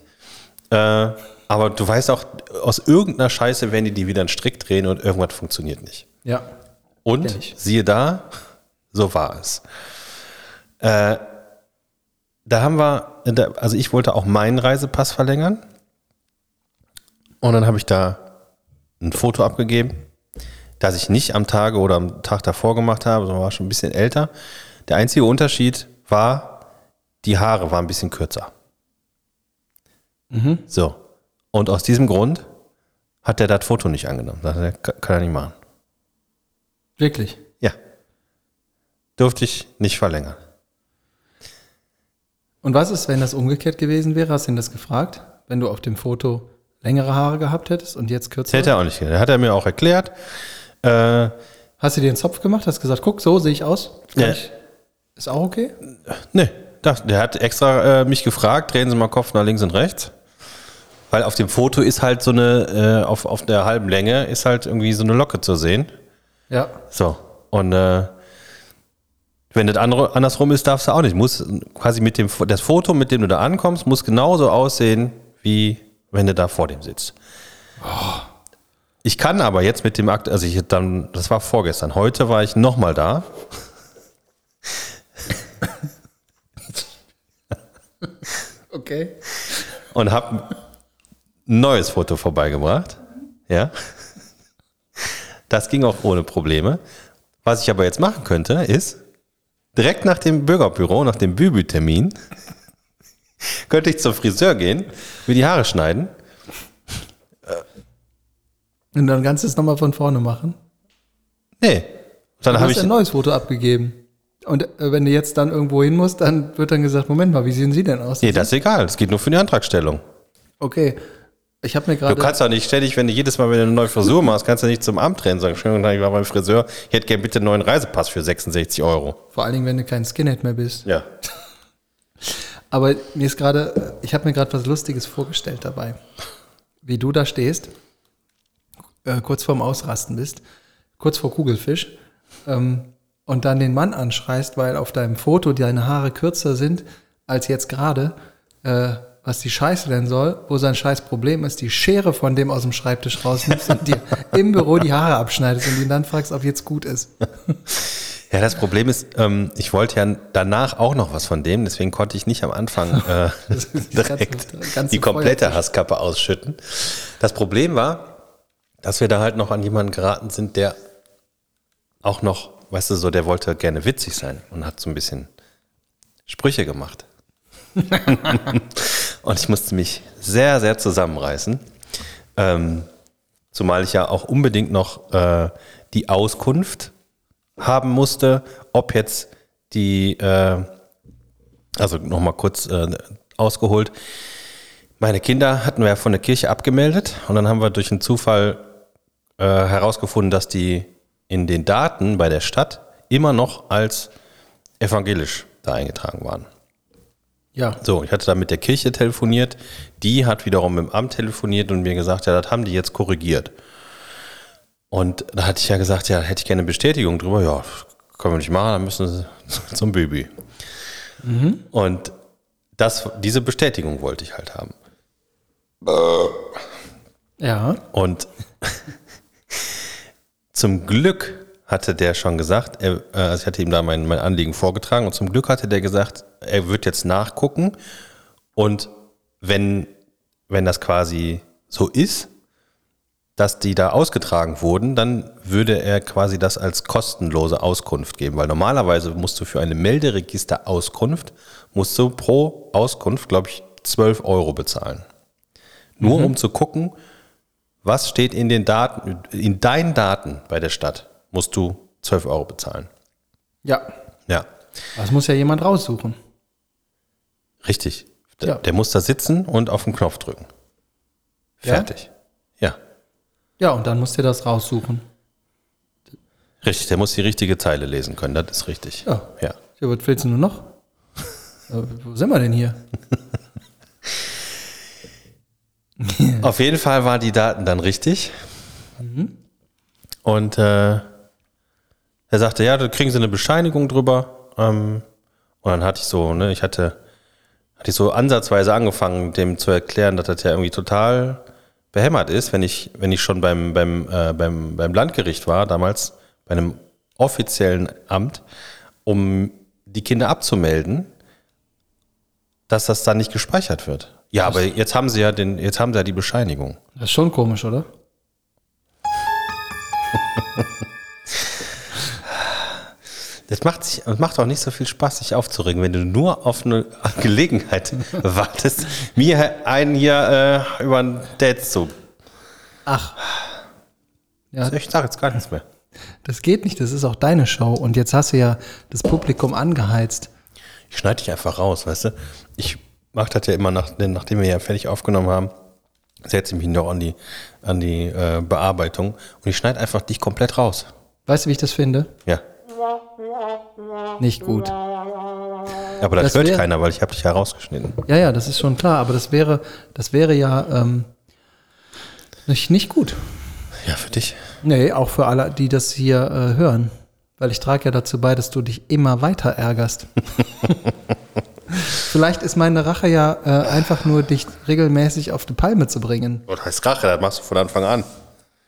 [SPEAKER 2] Äh, aber du weißt auch, aus irgendeiner Scheiße werden die die wieder einen Strick drehen und irgendwas funktioniert nicht.
[SPEAKER 1] Ja.
[SPEAKER 2] Und siehe da, so war es. Äh, da haben wir, also ich wollte auch meinen Reisepass verlängern. Und dann habe ich da ein Foto abgegeben, das ich nicht am Tage oder am Tag davor gemacht habe, sondern war schon ein bisschen älter. Der einzige Unterschied war, die Haare waren ein bisschen kürzer. So. Und aus diesem Grund hat der das Foto nicht angenommen. Das kann er nicht machen.
[SPEAKER 1] Wirklich.
[SPEAKER 2] Ja. Durfte ich nicht verlängern.
[SPEAKER 1] Und was ist, wenn das umgekehrt gewesen wäre? Hast du ihn das gefragt? Wenn du auf dem Foto längere Haare gehabt hättest und jetzt kürzer?
[SPEAKER 2] hätte er auch nicht gedacht. Hat er mir auch erklärt. Äh,
[SPEAKER 1] Hast du dir einen Zopf gemacht? Hast gesagt, guck, so sehe ich aus?
[SPEAKER 2] Ja.
[SPEAKER 1] ich, ist auch okay?
[SPEAKER 2] nee, das, der hat extra äh, mich gefragt, drehen Sie mal Kopf nach links und rechts. Weil auf dem Foto ist halt so eine, äh, auf, auf der halben Länge ist halt irgendwie so eine Locke zu sehen.
[SPEAKER 1] Ja.
[SPEAKER 2] So. Und äh, wenn das andere, andersrum ist, darfst du auch nicht. Muss quasi mit dem das Foto, mit dem du da ankommst, muss genauso aussehen, wie wenn du da vor dem sitzt. Ich kann aber jetzt mit dem Akt, also ich dann, das war vorgestern, heute war ich nochmal da. [laughs]
[SPEAKER 1] Okay.
[SPEAKER 2] und habe ein neues Foto vorbeigebracht. Ja. Das ging auch ohne Probleme. Was ich aber jetzt machen könnte, ist direkt nach dem Bürgerbüro, nach dem Bübü-Termin, [laughs] könnte ich zum Friseur gehen, mir die Haare schneiden.
[SPEAKER 1] Und dann kannst du es nochmal von vorne machen.
[SPEAKER 2] Nee. Dann
[SPEAKER 1] Du
[SPEAKER 2] habe
[SPEAKER 1] hast
[SPEAKER 2] ich.
[SPEAKER 1] ein neues Foto abgegeben. Und äh, wenn du jetzt dann irgendwo hin musst, dann wird dann gesagt, Moment mal, wie sehen Sie denn aus?
[SPEAKER 2] Nee, das ist egal. Es geht nur für die Antragstellung.
[SPEAKER 1] Okay. Ich habe mir
[SPEAKER 2] Du
[SPEAKER 1] gerade.
[SPEAKER 2] kannst doch nicht ständig, wenn du jedes Mal, wenn du eine neue Frisur machst, kannst du nicht zum Amt rennen sagen, Tag, ich war beim Friseur, ich hätte gerne bitte einen neuen Reisepass für 66 Euro.
[SPEAKER 1] Vor allen Dingen, wenn du kein Skinhead mehr bist.
[SPEAKER 2] Ja. [laughs]
[SPEAKER 1] Aber mir ist gerade, ich habe mir gerade was Lustiges vorgestellt dabei. Wie du da stehst, äh, kurz vorm Ausrasten bist, kurz vor Kugelfisch, ähm, und dann den Mann anschreist, weil auf deinem Foto deine Haare kürzer sind als jetzt gerade, äh, was die Scheiße denn soll, wo sein scheiß Problem ist, die Schere von dem aus dem Schreibtisch rausnimmst und dir [laughs] im Büro die Haare abschneidest und ihn dann fragst, ob jetzt gut ist. [laughs]
[SPEAKER 2] Ja, das Problem ist, ähm, ich wollte ja danach auch noch was von dem, deswegen konnte ich nicht am Anfang [laughs] äh, direkt
[SPEAKER 1] ganze- ganze
[SPEAKER 2] die komplette. Hasskappe ausschütten. Das Problem war, dass wir da halt noch an jemanden geraten sind, der auch noch, weißt du, so, der wollte gerne witzig sein und hat so ein bisschen Sprüche gemacht. Und ich musste mich sehr, sehr zusammenreißen. Ähm, zumal ich ja auch unbedingt noch äh, die Auskunft haben musste, ob jetzt die, äh, also nochmal kurz äh, ausgeholt, meine Kinder hatten wir ja von der Kirche abgemeldet und dann haben wir durch einen Zufall äh, herausgefunden, dass die in den Daten bei der Stadt immer noch als evangelisch da eingetragen waren.
[SPEAKER 1] Ja,
[SPEAKER 2] So, ich hatte da mit der Kirche telefoniert, die hat wiederum mit dem Amt telefoniert und mir gesagt, ja, das haben die jetzt korrigiert. Und da hatte ich ja gesagt, ja, hätte ich gerne eine Bestätigung drüber. Ja, können wir nicht machen, dann müssen sie [laughs] zum Baby. Und das, diese Bestätigung wollte ich halt haben.
[SPEAKER 1] ja,
[SPEAKER 2] Und [laughs] zum Glück hatte der schon gesagt, er, äh, also ich hatte ihm da mein, mein Anliegen vorgetragen und zum Glück hatte der gesagt, er wird jetzt nachgucken und wenn, wenn das quasi so ist, dass die da ausgetragen wurden, dann würde er quasi das als kostenlose Auskunft geben, weil normalerweise musst du für eine Melderegister-Auskunft, musst du pro Auskunft, glaube ich, 12 Euro bezahlen. Nur um zu gucken, was steht in den Daten, in deinen Daten bei der Stadt, musst du 12 Euro bezahlen.
[SPEAKER 1] ja.
[SPEAKER 2] Ja,
[SPEAKER 1] Das muss ja jemand raussuchen.
[SPEAKER 2] richtig. Der,
[SPEAKER 1] Ja.
[SPEAKER 2] der muss da sitzen und auf den Knopf drücken.
[SPEAKER 1] Ja?
[SPEAKER 2] Fertig. Ja.
[SPEAKER 1] Ja, und dann musst du das raussuchen.
[SPEAKER 2] Richtig, der muss die richtige Zeile lesen können, das ist richtig.
[SPEAKER 1] Ja.
[SPEAKER 2] ja.
[SPEAKER 1] Ja, was willst du nur noch? Äh, Wo sind wir denn hier? [laughs]
[SPEAKER 2] Auf jeden Fall waren die Daten dann richtig. Und äh, er sagte, ja, da kriegen sie eine Bescheinigung drüber. Ähm, und dann hatte ich so, ne, ich hatte, hatte ich so ansatzweise angefangen, dem zu erklären, dass das ja irgendwie total behämmert ist, wenn ich, wenn ich schon beim, beim, äh, beim, beim Landgericht war, damals bei einem offiziellen Amt um die Kinder abzumelden, dass das dann nicht gespeichert wird. Ja, aber jetzt haben sie ja den, jetzt haben sie ja die Bescheinigung.
[SPEAKER 1] Das ist schon komisch, oder?
[SPEAKER 2] Das macht, sich, das macht auch nicht so viel Spaß, sich aufzuregen, wenn du nur auf eine Gelegenheit [laughs] wartest, mir einen hier äh, über den Date zu.
[SPEAKER 1] Ach. Ja,
[SPEAKER 2] Ich sage jetzt gar nichts mehr.
[SPEAKER 1] das geht nicht, das ist auch deine Show. Und jetzt hast du ja das Publikum angeheizt.
[SPEAKER 2] Ich schneide dich einfach raus, weißt du? Ich mache das ja immer, nach, nachdem wir ja fertig aufgenommen haben, setze ich mich noch an die, an die äh, Bearbeitung und ich schneide einfach dich komplett raus.
[SPEAKER 1] Weißt du, wie ich das finde?
[SPEAKER 2] Ja.
[SPEAKER 1] Nicht gut.
[SPEAKER 2] Aber das,
[SPEAKER 1] Das
[SPEAKER 2] hört
[SPEAKER 1] wär-
[SPEAKER 2] keiner, weil ich habe dich ja rausgeschnitten.
[SPEAKER 1] Ja, ja, das ist schon klar, aber das wäre, das wäre ja ähm, nicht, nicht gut.
[SPEAKER 2] Ja, für dich.
[SPEAKER 1] Nee, auch für alle, die das hier äh, hören. Weil ich trage ja dazu bei, dass du dich immer weiter ärgerst. [laughs] Vielleicht ist meine Rache ja äh, einfach nur, dich regelmäßig auf die Palme zu bringen.
[SPEAKER 2] Das heißt Rache, das machst du von Anfang an.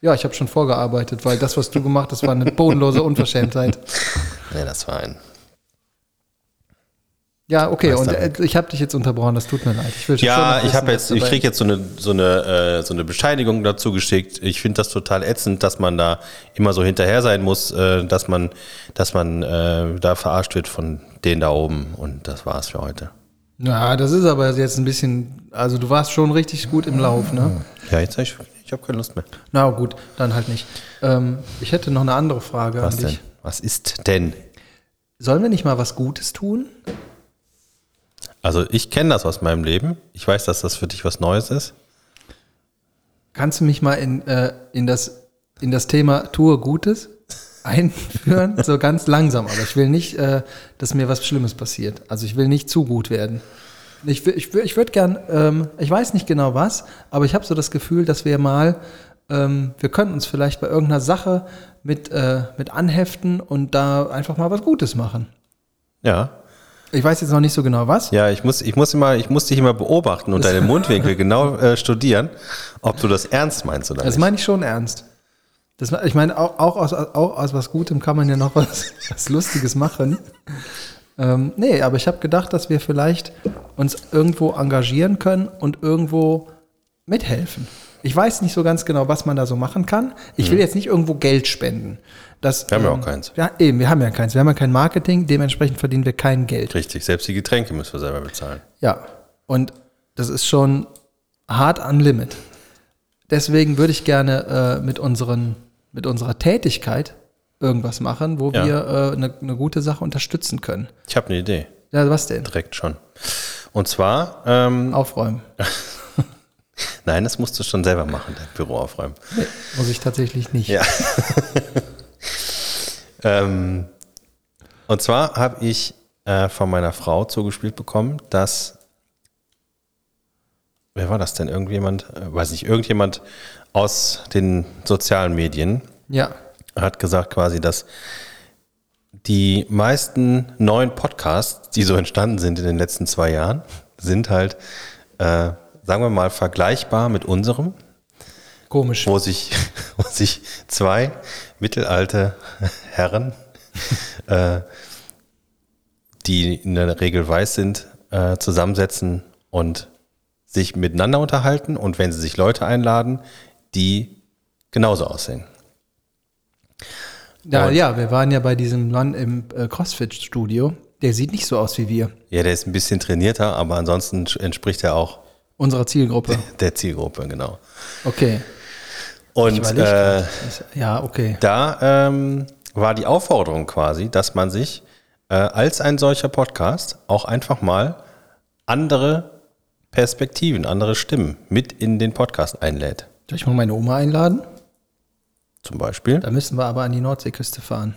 [SPEAKER 1] Ja, ich habe schon vorgearbeitet, weil das, was du gemacht hast, war eine bodenlose Unverschämtheit.
[SPEAKER 2] Nee, das war ein.
[SPEAKER 1] Ja, okay, und äh, ich habe dich jetzt unterbrochen, das tut mir leid. Ich will schon
[SPEAKER 2] Ja,
[SPEAKER 1] noch
[SPEAKER 2] ich habe
[SPEAKER 1] wissen,
[SPEAKER 2] jetzt, ich kriege jetzt so eine, so eine, äh, so eine Bescheinigung dazu geschickt. Ich finde das total ätzend, dass man da immer so hinterher sein muss, äh, dass man, dass man äh, da verarscht wird von denen da oben. Und das war's für heute.
[SPEAKER 1] Ja, das ist aber jetzt ein bisschen, also du warst schon richtig gut im Lauf, ne?
[SPEAKER 2] Ja, jetzt habe ich, ich habe keine Lust mehr.
[SPEAKER 1] Na gut, dann halt nicht. Ähm, ich hätte noch eine andere Frage
[SPEAKER 2] Was
[SPEAKER 1] an
[SPEAKER 2] denn?
[SPEAKER 1] dich.
[SPEAKER 2] Was ist denn?
[SPEAKER 1] Sollen wir nicht mal was Gutes tun?
[SPEAKER 2] Also ich kenne das aus meinem Leben. Ich weiß, dass das für dich was Neues ist.
[SPEAKER 1] Kannst du mich mal in, äh, in, das, in das Thema Tue Gutes [laughs] einführen? so ganz langsam, aber ich will nicht, äh, dass mir was Schlimmes passiert. Also ich will nicht zu gut werden. Ich, ich, ich würde gern, ähm, ich weiß nicht genau was, aber ich habe so das Gefühl, dass wir mal, ähm, wir könnten uns vielleicht bei irgendeiner Sache mit, äh, mit anheften und da einfach mal was Gutes machen.
[SPEAKER 2] Ja.
[SPEAKER 1] Ich weiß jetzt noch nicht so genau was.
[SPEAKER 2] Ja, ich muss, ich muss immer, ich muss dich immer beobachten und deine [laughs] Mundwinkel genau äh, studieren, ob du das ernst meinst oder
[SPEAKER 1] Das
[SPEAKER 2] nicht.
[SPEAKER 1] meine ich schon ernst. Das, ich meine, auch, auch, aus, auch aus was Gutem kann man ja noch was, [laughs] was Lustiges machen. Ähm, nee, aber ich habe gedacht, dass wir vielleicht uns irgendwo engagieren können und irgendwo mithelfen. Ich weiß nicht so ganz genau, was man da so machen kann. Ich will jetzt nicht irgendwo Geld spenden. Das,
[SPEAKER 2] Mhm. Wir haben ja auch keins.
[SPEAKER 1] Ja, eben, wir haben ja keins. Wir haben ja kein Marketing, dementsprechend verdienen wir kein Geld.
[SPEAKER 2] Richtig, selbst die Getränke müssen wir selber bezahlen.
[SPEAKER 1] Ja, und das ist schon hart am Limit. Deswegen würde ich gerne äh, mit, unseren, mit unserer Tätigkeit irgendwas machen, wo
[SPEAKER 2] Ja.
[SPEAKER 1] wir äh, eine, eine gute Sache unterstützen können.
[SPEAKER 2] Ich habe eine Idee,
[SPEAKER 1] Ja, was denn?
[SPEAKER 2] direkt schon. Und zwar, ähm,
[SPEAKER 1] Aufräumen. [laughs]
[SPEAKER 2] nein, das musst du schon selber machen, dein Büro aufräumen.
[SPEAKER 1] Nee, muss ich tatsächlich nicht.
[SPEAKER 2] Ja. [laughs] ähm, und zwar habe ich äh, von meiner Frau zugespielt bekommen, dass, wer war das denn? Irgendjemand, äh, weiß nicht, irgendjemand aus den sozialen Medien
[SPEAKER 1] Ja.
[SPEAKER 2] Hat gesagt quasi, dass die meisten neuen Podcasts, die so entstanden sind in den letzten zwei Jahren, sind halt, äh, sagen wir mal, vergleichbar mit unserem
[SPEAKER 1] Komisch.
[SPEAKER 2] wo sich, [laughs] wo sich zwei mittelalte Herren, [laughs] äh, die in der Regel weiß sind, äh, zusammensetzen und sich miteinander unterhalten und wenn sie sich Leute einladen, die genauso aussehen.
[SPEAKER 1] Ja,
[SPEAKER 2] Und-
[SPEAKER 1] ja, wir waren ja bei diesem Mann im äh, CrossFit-Studio. Der sieht nicht so aus wie wir.
[SPEAKER 2] Ja, der ist ein bisschen trainierter, aber ansonsten entspricht er auch
[SPEAKER 1] Unserer Zielgruppe. [laughs]
[SPEAKER 2] der Zielgruppe, genau.
[SPEAKER 1] Okay.
[SPEAKER 2] Und äh.
[SPEAKER 1] Ja, okay.
[SPEAKER 2] Da ähm, war die Aufforderung quasi, dass man sich äh, als ein solcher Podcast auch einfach mal andere Perspektiven, andere Stimmen mit in den Podcast einlädt.
[SPEAKER 1] Soll ich mal meine Oma einladen?
[SPEAKER 2] Zum Beispiel.
[SPEAKER 1] Da müssen wir aber an die Nordseeküste fahren.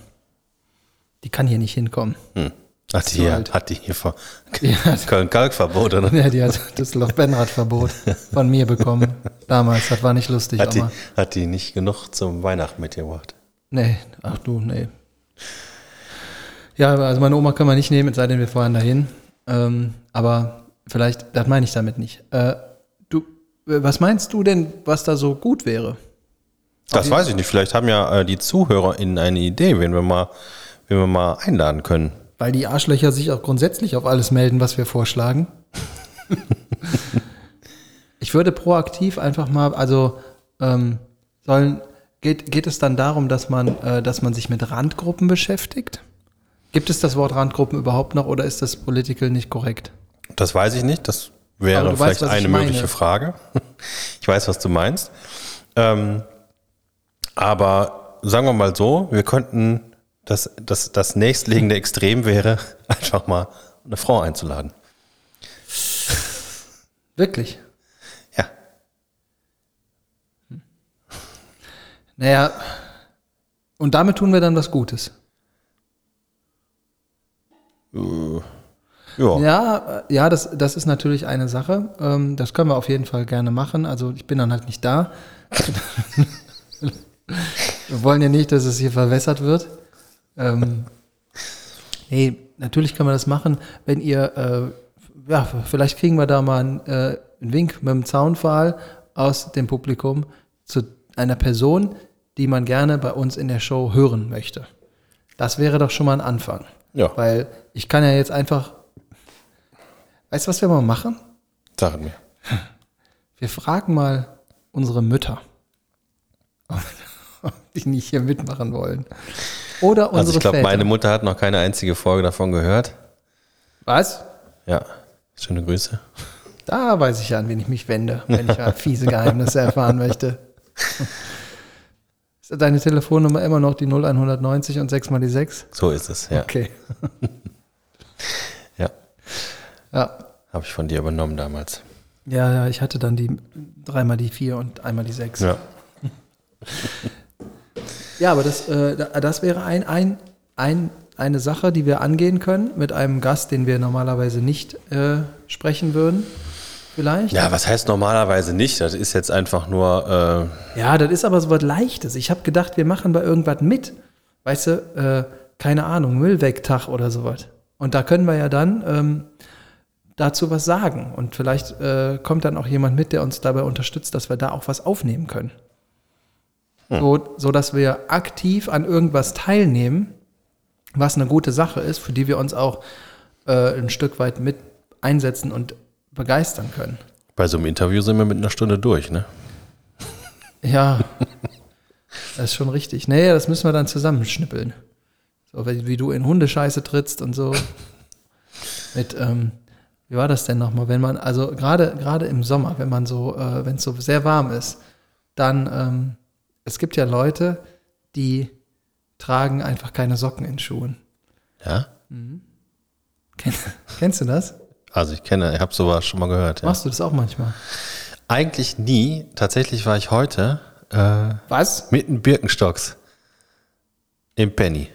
[SPEAKER 1] Die kann hier nicht hinkommen.
[SPEAKER 2] Hm. Hat die, hat die hier vor. [laughs] [laughs] Köln-Kalk-Verbot, oder?
[SPEAKER 1] Ja, die hat Düsseldorf-Benrad-Verbot [laughs] von mir bekommen. Damals, das war nicht lustig,
[SPEAKER 2] Hat die, hat die nicht genug zum Weihnachten mitgebracht?
[SPEAKER 1] Nee, ach du, nee. Ja, also meine Oma können wir nicht nehmen, es sei denn, wir fahren dahin. Ähm, aber vielleicht, das meine ich damit nicht. Äh, du, äh, was meinst du denn, was da so gut wäre?
[SPEAKER 2] Das weiß ich nicht. Vielleicht haben ja äh, die ZuhörerInnen eine Idee, wenn wir mal, wenn wir mal einladen können.
[SPEAKER 1] Weil die Arschlöcher sich auch grundsätzlich auf alles melden, was wir vorschlagen. [laughs] ich würde proaktiv einfach mal, also ähm, sollen, geht, geht es dann darum, dass man, äh, dass man sich mit Randgruppen beschäftigt? Gibt es das Wort Randgruppen überhaupt noch oder ist das political nicht korrekt?
[SPEAKER 2] Das weiß ich nicht. Das wäre vielleicht
[SPEAKER 1] weißt,
[SPEAKER 2] eine mögliche. Frage. [laughs] Ich weiß, was du meinst. Ähm, aber sagen wir mal so, wir könnten, das, das, das nächstliegende Extrem wäre, [laughs] einfach mal eine Frau einzuladen.
[SPEAKER 1] Wirklich?
[SPEAKER 2] Ja.
[SPEAKER 1] Naja, und damit tun wir dann was Gutes.
[SPEAKER 2] Ja.
[SPEAKER 1] Ja, äh, ja, das, das ist natürlich eine Sache. Ähm, das können wir auf jeden Fall gerne machen. Also ich bin dann halt nicht da. [laughs] wir wollen ja nicht, dass es hier verwässert wird. Ähm, nee, natürlich können wir das machen, wenn ihr, äh, ja, vielleicht kriegen wir da mal einen, äh, einen Wink mit dem Zaunpfahl aus dem Publikum zu einer Person, die man gerne bei uns in der Show hören möchte. Das wäre doch schon mal ein Anfang.
[SPEAKER 2] Ja.
[SPEAKER 1] Weil ich kann ja jetzt einfach. Weißt du, was wir mal machen?
[SPEAKER 2] Sagen mir.
[SPEAKER 1] Wir fragen mal unsere Mütter, [laughs] die nicht hier mitmachen wollen. Oder unsere
[SPEAKER 2] Also ich glaube, meine Mutter hat noch keine einzige Folge davon gehört.
[SPEAKER 1] Was?
[SPEAKER 2] Ja. Schöne Grüße.
[SPEAKER 1] Da weiß ich ja, an wen ich mich wende, wenn ich ja fiese Geheimnisse erfahren möchte. Ist deine Telefonnummer immer noch die 0190 und 6 mal die 6?
[SPEAKER 2] So ist es, ja.
[SPEAKER 1] Okay. [laughs]
[SPEAKER 2] Ja.
[SPEAKER 1] Ja.
[SPEAKER 2] Habe ich von dir übernommen damals.
[SPEAKER 1] Ja, ja, ich hatte dann die dreimal die 4 und einmal die 6.
[SPEAKER 2] Ja. [laughs]
[SPEAKER 1] Ja, aber das, äh, da- das wäre ein, ein, ein, eine Sache, die wir angehen können mit einem Gast, den wir normalerweise nicht äh, sprechen würden. Vielleicht.
[SPEAKER 2] Ja, was heißt normalerweise nicht? Das ist jetzt einfach nur, äh,
[SPEAKER 1] Ja, das ist aber so was Leichtes. Ich habe gedacht, wir machen bei irgendwas mit. Weißt du, äh, keine Ahnung, Müllwegtag oder sowas. Und da können wir ja dann ähm, dazu was sagen. Und vielleicht äh, kommt dann auch jemand mit, der uns dabei unterstützt, dass wir da auch was aufnehmen können. So, so dass wir aktiv an irgendwas teilnehmen, was eine gute Sache ist, für die wir uns auch äh, ein Stück weit mit einsetzen und begeistern können.
[SPEAKER 2] bei so einem Interview sind wir mit einer Stunde durch, ne? [laughs]
[SPEAKER 1] Ja, das ist schon richtig. Nee, das müssen wir dann zusammenschnippeln. So, wie, wie du in Hundescheiße trittst und so. [laughs] Mit, ähm, wie war das denn nochmal? Wenn man, also gerade gerade im Sommer, wenn man so, äh, wenn es so sehr warm ist, dann, ähm, es gibt ja Leute, die tragen einfach keine Socken in Schuhen.
[SPEAKER 2] Ja?
[SPEAKER 1] Kenn, kennst du das?
[SPEAKER 2] Also ich kenne, ich habe sowas schon mal gehört. Ja.
[SPEAKER 1] Machst du das auch manchmal?
[SPEAKER 2] Eigentlich nie. Tatsächlich war ich heute äh,
[SPEAKER 1] Was?
[SPEAKER 2] mit den Birkenstocks im Penny.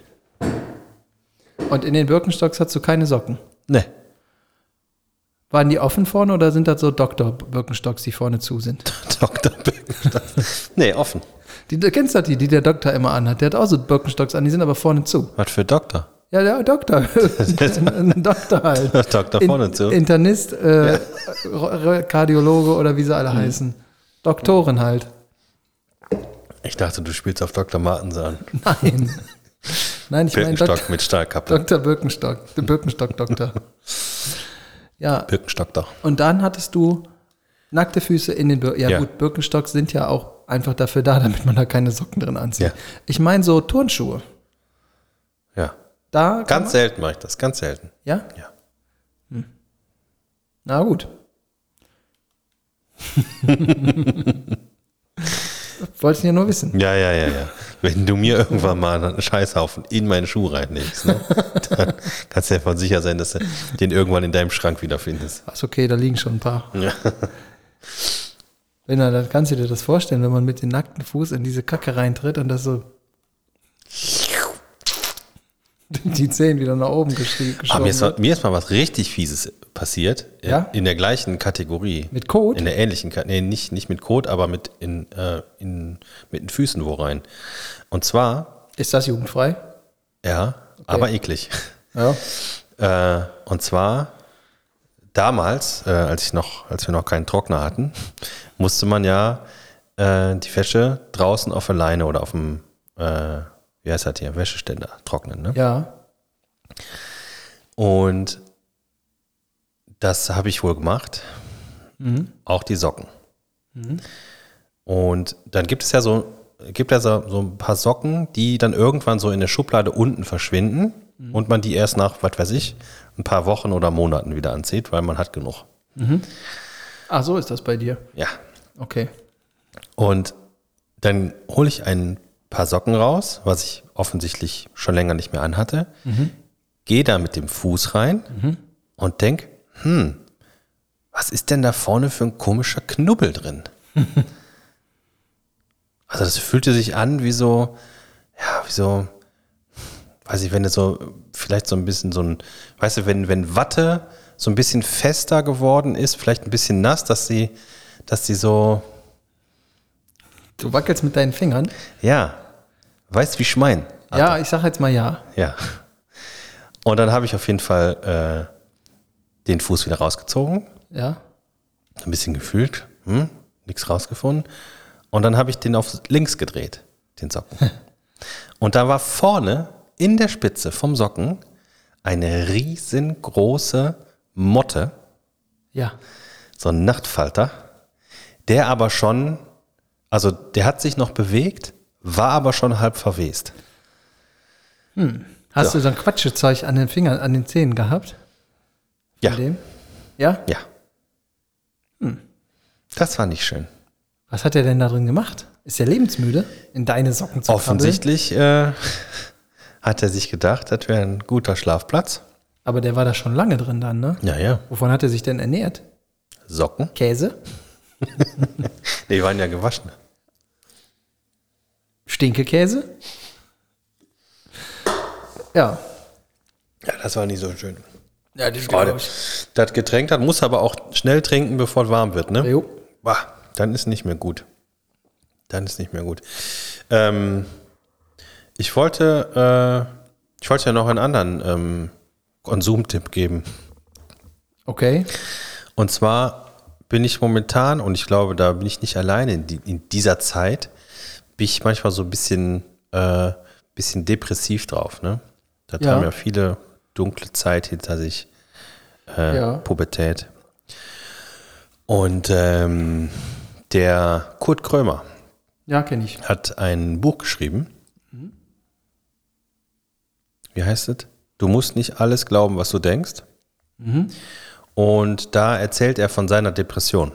[SPEAKER 1] Und in den Birkenstocks hast du keine Socken.
[SPEAKER 2] Ne,
[SPEAKER 1] Waren die offen vorne oder sind das so Doktor-Birkenstocks, die vorne zu sind? [laughs]
[SPEAKER 2] Dr. Birkenstocks. nee, offen.
[SPEAKER 1] Die, du kennst doch die, die der Doktor immer anhat. Der hat auch so Birkenstocks an, die sind aber vorne zu.
[SPEAKER 2] Was für Doktor?
[SPEAKER 1] Ja, der Doktor. [laughs] Ein Doktor halt. [laughs]
[SPEAKER 2] Doktor vorne zu.
[SPEAKER 1] Internist, äh, R- Kardiologe oder wie sie alle heißen. Doktoren halt.
[SPEAKER 2] Ich dachte, du spielst auf Dr. Martens an.
[SPEAKER 1] Nein. Nein, ich meine
[SPEAKER 2] Birkenstock
[SPEAKER 1] Dok
[SPEAKER 2] mit Stahlkappe.
[SPEAKER 1] Dr. Birkenstock. Der Birkenstock-Doktor. Ja,
[SPEAKER 2] Birkenstock doch.
[SPEAKER 1] und dann hattest du nackte Füße in den Bir ja,
[SPEAKER 2] Ja.
[SPEAKER 1] gut, Birkenstocks sind ja auch einfach dafür da, [laughs] damit man da keine Socken drin anzieht.
[SPEAKER 2] Ja.
[SPEAKER 1] Ich meine so Turnschuhe.
[SPEAKER 2] Ja.
[SPEAKER 1] Da
[SPEAKER 2] Ganz selten mache ich das, ganz selten.
[SPEAKER 1] Ja?
[SPEAKER 2] Ja.
[SPEAKER 1] Na gut. [laughs] Wolltest du ja nur wissen.
[SPEAKER 2] Ja, ja, ja, ja. Wenn du mir irgendwann mal einen Scheißhaufen in meinen Schuh reinlegst, ne, dann kannst du davon sicher sein, dass du den irgendwann in deinem Schrank wiederfindest.
[SPEAKER 1] Ach, okay, da liegen schon ein paar.
[SPEAKER 2] Ja.
[SPEAKER 1] Wenn er, dann kannst du dir das vorstellen, wenn man mit dem nackten Fuß in diese Kacke reintritt und das so [laughs] die Zehen wieder nach oben geschrie-
[SPEAKER 2] Aber
[SPEAKER 1] geschoben
[SPEAKER 2] mir ist, mal, mir ist mal was richtig Fieses passiert.
[SPEAKER 1] Ja?
[SPEAKER 2] In der gleichen Kategorie.
[SPEAKER 1] Mit Kot?
[SPEAKER 2] In der ähnlichen Kategorie. Nee, nicht, nicht mit Kot, aber mit, in, äh, in, mit den Füßen wo rein. Und zwar,
[SPEAKER 1] Ist das jugendfrei?
[SPEAKER 2] ja, aber eklig.
[SPEAKER 1] Ja. [laughs]
[SPEAKER 2] Äh, und zwar damals, äh, als ich noch, als wir noch keinen Trockner hatten, musste man ja äh, die Wäsche draußen auf der Leine oder auf dem, äh, wie heißt das hier, Wäscheständer trocknen. Ne?
[SPEAKER 1] Ja.
[SPEAKER 2] Und das habe ich wohl gemacht. Auch die Socken. Und dann gibt es ja so, gibt ja so ein paar Socken, die dann irgendwann so in der Schublade unten verschwinden und man die erst nach, was weiß ich, ein paar Wochen oder Monaten wieder anzieht, weil man hat genug.
[SPEAKER 1] Ah, so ist das bei dir.
[SPEAKER 2] Ja.
[SPEAKER 1] Okay.
[SPEAKER 2] Und dann hole ich ein paar Socken raus, was ich offensichtlich schon länger nicht mehr anhatte, gehe da mit dem Fuß rein und denk, hm, was ist denn da vorne für ein komischer Knubbel drin? [laughs] also das fühlte sich an wie so, ja, wie so, weiß ich, wenn du so, vielleicht so ein bisschen so ein, weißt du, wenn, wenn Watte so ein bisschen fester geworden ist, vielleicht ein bisschen nass, dass sie, dass sie so,
[SPEAKER 1] Du wackelst mit deinen Fingern.
[SPEAKER 2] ja, weißt wie ich mein?
[SPEAKER 1] Ja, ich sag jetzt mal ja.
[SPEAKER 2] Ja. Und dann habe ich auf jeden Fall äh, den Fuß wieder rausgezogen,
[SPEAKER 1] Ja.
[SPEAKER 2] ein bisschen gefühlt, hm, nichts rausgefunden. Und dann habe ich den auf links gedreht, den Socken. [laughs] Und da war vorne in der Spitze vom Socken eine riesengroße Motte,
[SPEAKER 1] Ja.
[SPEAKER 2] so ein Nachtfalter, der aber schon, also der hat sich noch bewegt, war aber schon halb verwest.
[SPEAKER 1] Hast du so ein Quatschezeug an den Fingern, an den Zähnen gehabt?
[SPEAKER 2] Ja,
[SPEAKER 1] Von dem? Ja?
[SPEAKER 2] ja. Das war nicht schön.
[SPEAKER 1] Was hat er denn da drin gemacht? Ist er lebensmüde, in deine Socken zu?
[SPEAKER 2] Offensichtlich äh, [laughs] hat er sich gedacht, das wäre ein guter Schlafplatz.
[SPEAKER 1] Aber der war da schon lange drin dann, ne?
[SPEAKER 2] Ja, ja.
[SPEAKER 1] Wovon hat er sich denn ernährt?
[SPEAKER 2] Socken?
[SPEAKER 1] Käse? [laughs]
[SPEAKER 2] Die waren ja gewaschen.
[SPEAKER 1] Stinkekäse? Ja.
[SPEAKER 2] Ja, das war nicht so schön.
[SPEAKER 1] Ja, das
[SPEAKER 2] Oh, das Getränk, das muss aber auch schnell trinken, bevor es warm wird, ne?
[SPEAKER 1] Jo.
[SPEAKER 2] Bah, dann ist nicht mehr gut. Dann ist nicht mehr gut. Ähm, ich wollte, äh, ich wollte ja noch einen anderen ähm, Konsumtipp geben.
[SPEAKER 1] Okay.
[SPEAKER 2] Und zwar bin ich momentan, und ich glaube, da bin ich nicht alleine in, die, in dieser Zeit, bin ich manchmal so ein bisschen, äh, bisschen depressiv drauf. Ne? Da
[SPEAKER 1] Ja.
[SPEAKER 2] haben ja viele dunkle Zeit hinter sich, äh,
[SPEAKER 1] Ja.
[SPEAKER 2] Pubertät. Und ähm, der Kurt Krömer
[SPEAKER 1] Ja, kenne ich.
[SPEAKER 2] hat ein Buch geschrieben. Wie heißt es? Du musst nicht alles glauben, was du denkst. Und da erzählt er von seiner Depression.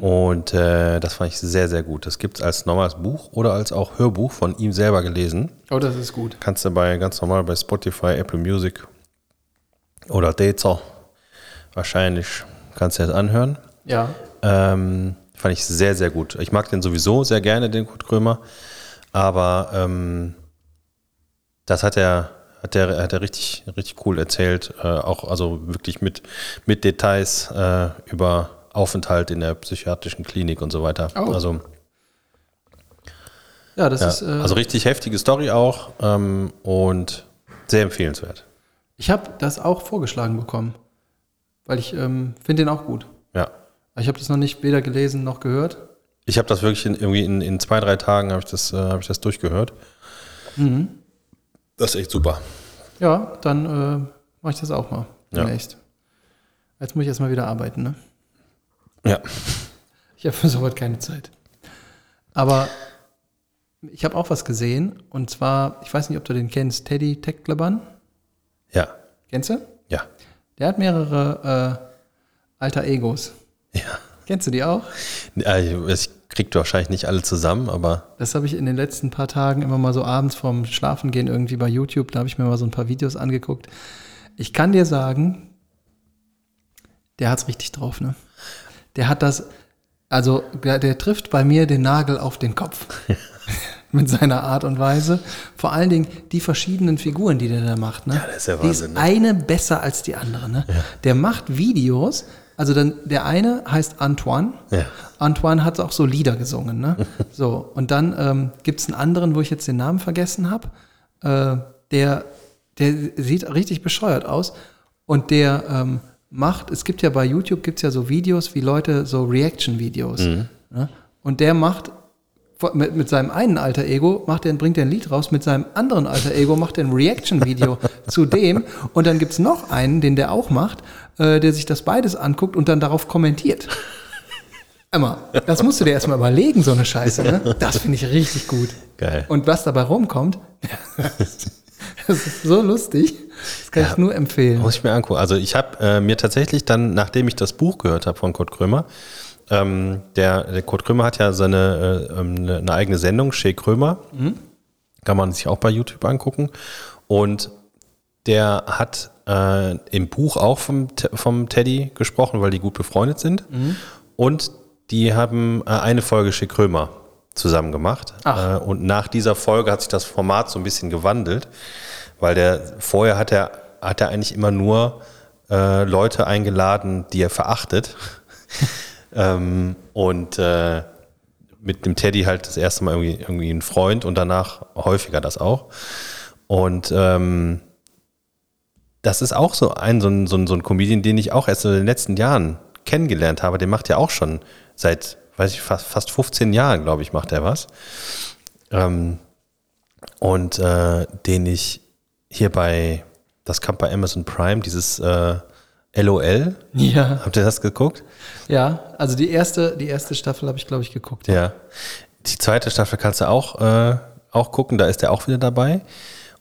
[SPEAKER 2] Und äh, das fand ich sehr, sehr gut. Das gibt es als normales Buch oder als auch Hörbuch von ihm selber gelesen.
[SPEAKER 1] Oh, das ist gut.
[SPEAKER 2] Kannst du bei ganz normal bei Spotify, Apple Music oder Deezer wahrscheinlich kannst du das anhören.
[SPEAKER 1] Ja.
[SPEAKER 2] Ähm, fand ich sehr, sehr gut. Ich mag den sowieso sehr gerne, den Kurt Krömer. Aber ähm, das hat er, hat er, hat er richtig, richtig cool erzählt. Äh, auch also wirklich mit, mit Details äh, über Aufenthalt in der psychiatrischen Klinik und so weiter.
[SPEAKER 1] Oh.
[SPEAKER 2] Also,
[SPEAKER 1] Ja, das
[SPEAKER 2] ja,
[SPEAKER 1] ist. Äh,
[SPEAKER 2] also richtig heftige Story auch ähm, und sehr empfehlenswert.
[SPEAKER 1] ich habe das auch vorgeschlagen bekommen. Weil ich ähm, finde den auch gut.
[SPEAKER 2] Ja.
[SPEAKER 1] Ich habe das noch nicht weder gelesen noch gehört.
[SPEAKER 2] Ich habe das wirklich in, irgendwie in, in zwei, drei Tagen habe ich, das, äh, hab ich das durchgehört. Das ist echt super.
[SPEAKER 1] Ja, dann äh, mache ich das auch mal
[SPEAKER 2] Ja.
[SPEAKER 1] demnächst. Jetzt muss ich erstmal wieder arbeiten, ne?
[SPEAKER 2] Ja.
[SPEAKER 1] Ich habe für sowas keine Zeit. Aber ich habe auch was gesehen. Und zwar, ich weiß nicht, ob du den kennst, Teddy Teckleban.
[SPEAKER 2] Ja.
[SPEAKER 1] Kennst du?
[SPEAKER 2] Ja.
[SPEAKER 1] Der hat mehrere äh, alter Egos.
[SPEAKER 2] Ja.
[SPEAKER 1] Kennst du die auch?
[SPEAKER 2] Ja, Ich ich krieg wahrscheinlich nicht alle zusammen, aber
[SPEAKER 1] Das habe ich in den letzten paar Tagen immer mal so abends vorm Schlafengehen irgendwie bei YouTube, da habe ich mir mal so ein paar Videos angeguckt. Ich kann dir sagen, der hat's richtig drauf, ne? Der hat das, also der, der trifft bei mir den Nagel auf den Kopf. [laughs] Mit seiner Art und Weise. Vor allen Dingen die verschiedenen Figuren, die der da macht. Ne?
[SPEAKER 2] Ja, das ist ja
[SPEAKER 1] die
[SPEAKER 2] Wahnsinn,
[SPEAKER 1] ist
[SPEAKER 2] ne?
[SPEAKER 1] eine besser als die andere. Ne? Der macht Videos, also dann der eine heißt Antoine.
[SPEAKER 2] Ja.
[SPEAKER 1] Antoine hat auch so Lieder gesungen, ne? [laughs] So, und dann ähm, gibt es einen anderen, wo ich jetzt den Namen vergessen habe. Äh, der, der sieht richtig bescheuert aus. Und der ähm, macht, es gibt ja bei YouTube gibt's ja so Videos, wie Leute, so Reaction-Videos. Ne? Und der macht mit, mit seinem einen alter Ego macht er, bringt er ein Lied raus, mit seinem anderen alter Ego macht er ein Reaction-Video [laughs] zu dem und dann gibt's noch einen, den der auch macht, äh, der sich das beides anguckt und dann darauf kommentiert. [laughs] Emma, das musst du dir erstmal überlegen, so eine Scheiße. Ne? Das finde ich richtig gut.
[SPEAKER 2] Geil.
[SPEAKER 1] Und was dabei rumkommt, [laughs] das ist so lustig. Das kann
[SPEAKER 2] Ja.
[SPEAKER 1] ich nur empfehlen.
[SPEAKER 2] Muss ich mir angucken. Also ich habe äh, mir tatsächlich dann, nachdem ich das Buch gehört habe von Kurt Krömer, ähm, der, der Kurt Krömer hat ja seine äh, ähm, eine, eine eigene Sendung, Shea Krömer. Kann man sich auch bei YouTube angucken. Und der hat äh, im Buch auch vom, vom Teddy gesprochen, weil die gut befreundet sind. Und die haben äh, eine Folge Shea Krömer zusammen gemacht.
[SPEAKER 1] Ach.
[SPEAKER 2] Äh, und nach dieser Folge hat sich das Format so ein bisschen gewandelt, weil der vorher hat er, hat er eigentlich immer nur äh, Leute eingeladen, die er verachtet. [laughs] ähm, und äh, mit dem Teddy halt das erste Mal irgendwie, irgendwie ein Freund und danach häufiger das auch. Und ähm, das ist auch so ein, so ein, so ein, so ein Comedian, den ich auch erst in den letzten Jahren kennengelernt habe. Der macht ja auch schon seit, weiß ich, fast, fast 15 Jahren, glaube ich, macht er was. Ähm, und äh, den ich hier bei, das kam bei Amazon Prime, dieses äh, LOL.
[SPEAKER 1] Ja,
[SPEAKER 2] Habt ihr das geguckt?
[SPEAKER 1] ja. Also die erste, die erste Staffel habe ich, glaube ich, geguckt.
[SPEAKER 2] Ja. Die zweite Staffel kannst du auch, äh, auch gucken, da ist er auch wieder dabei.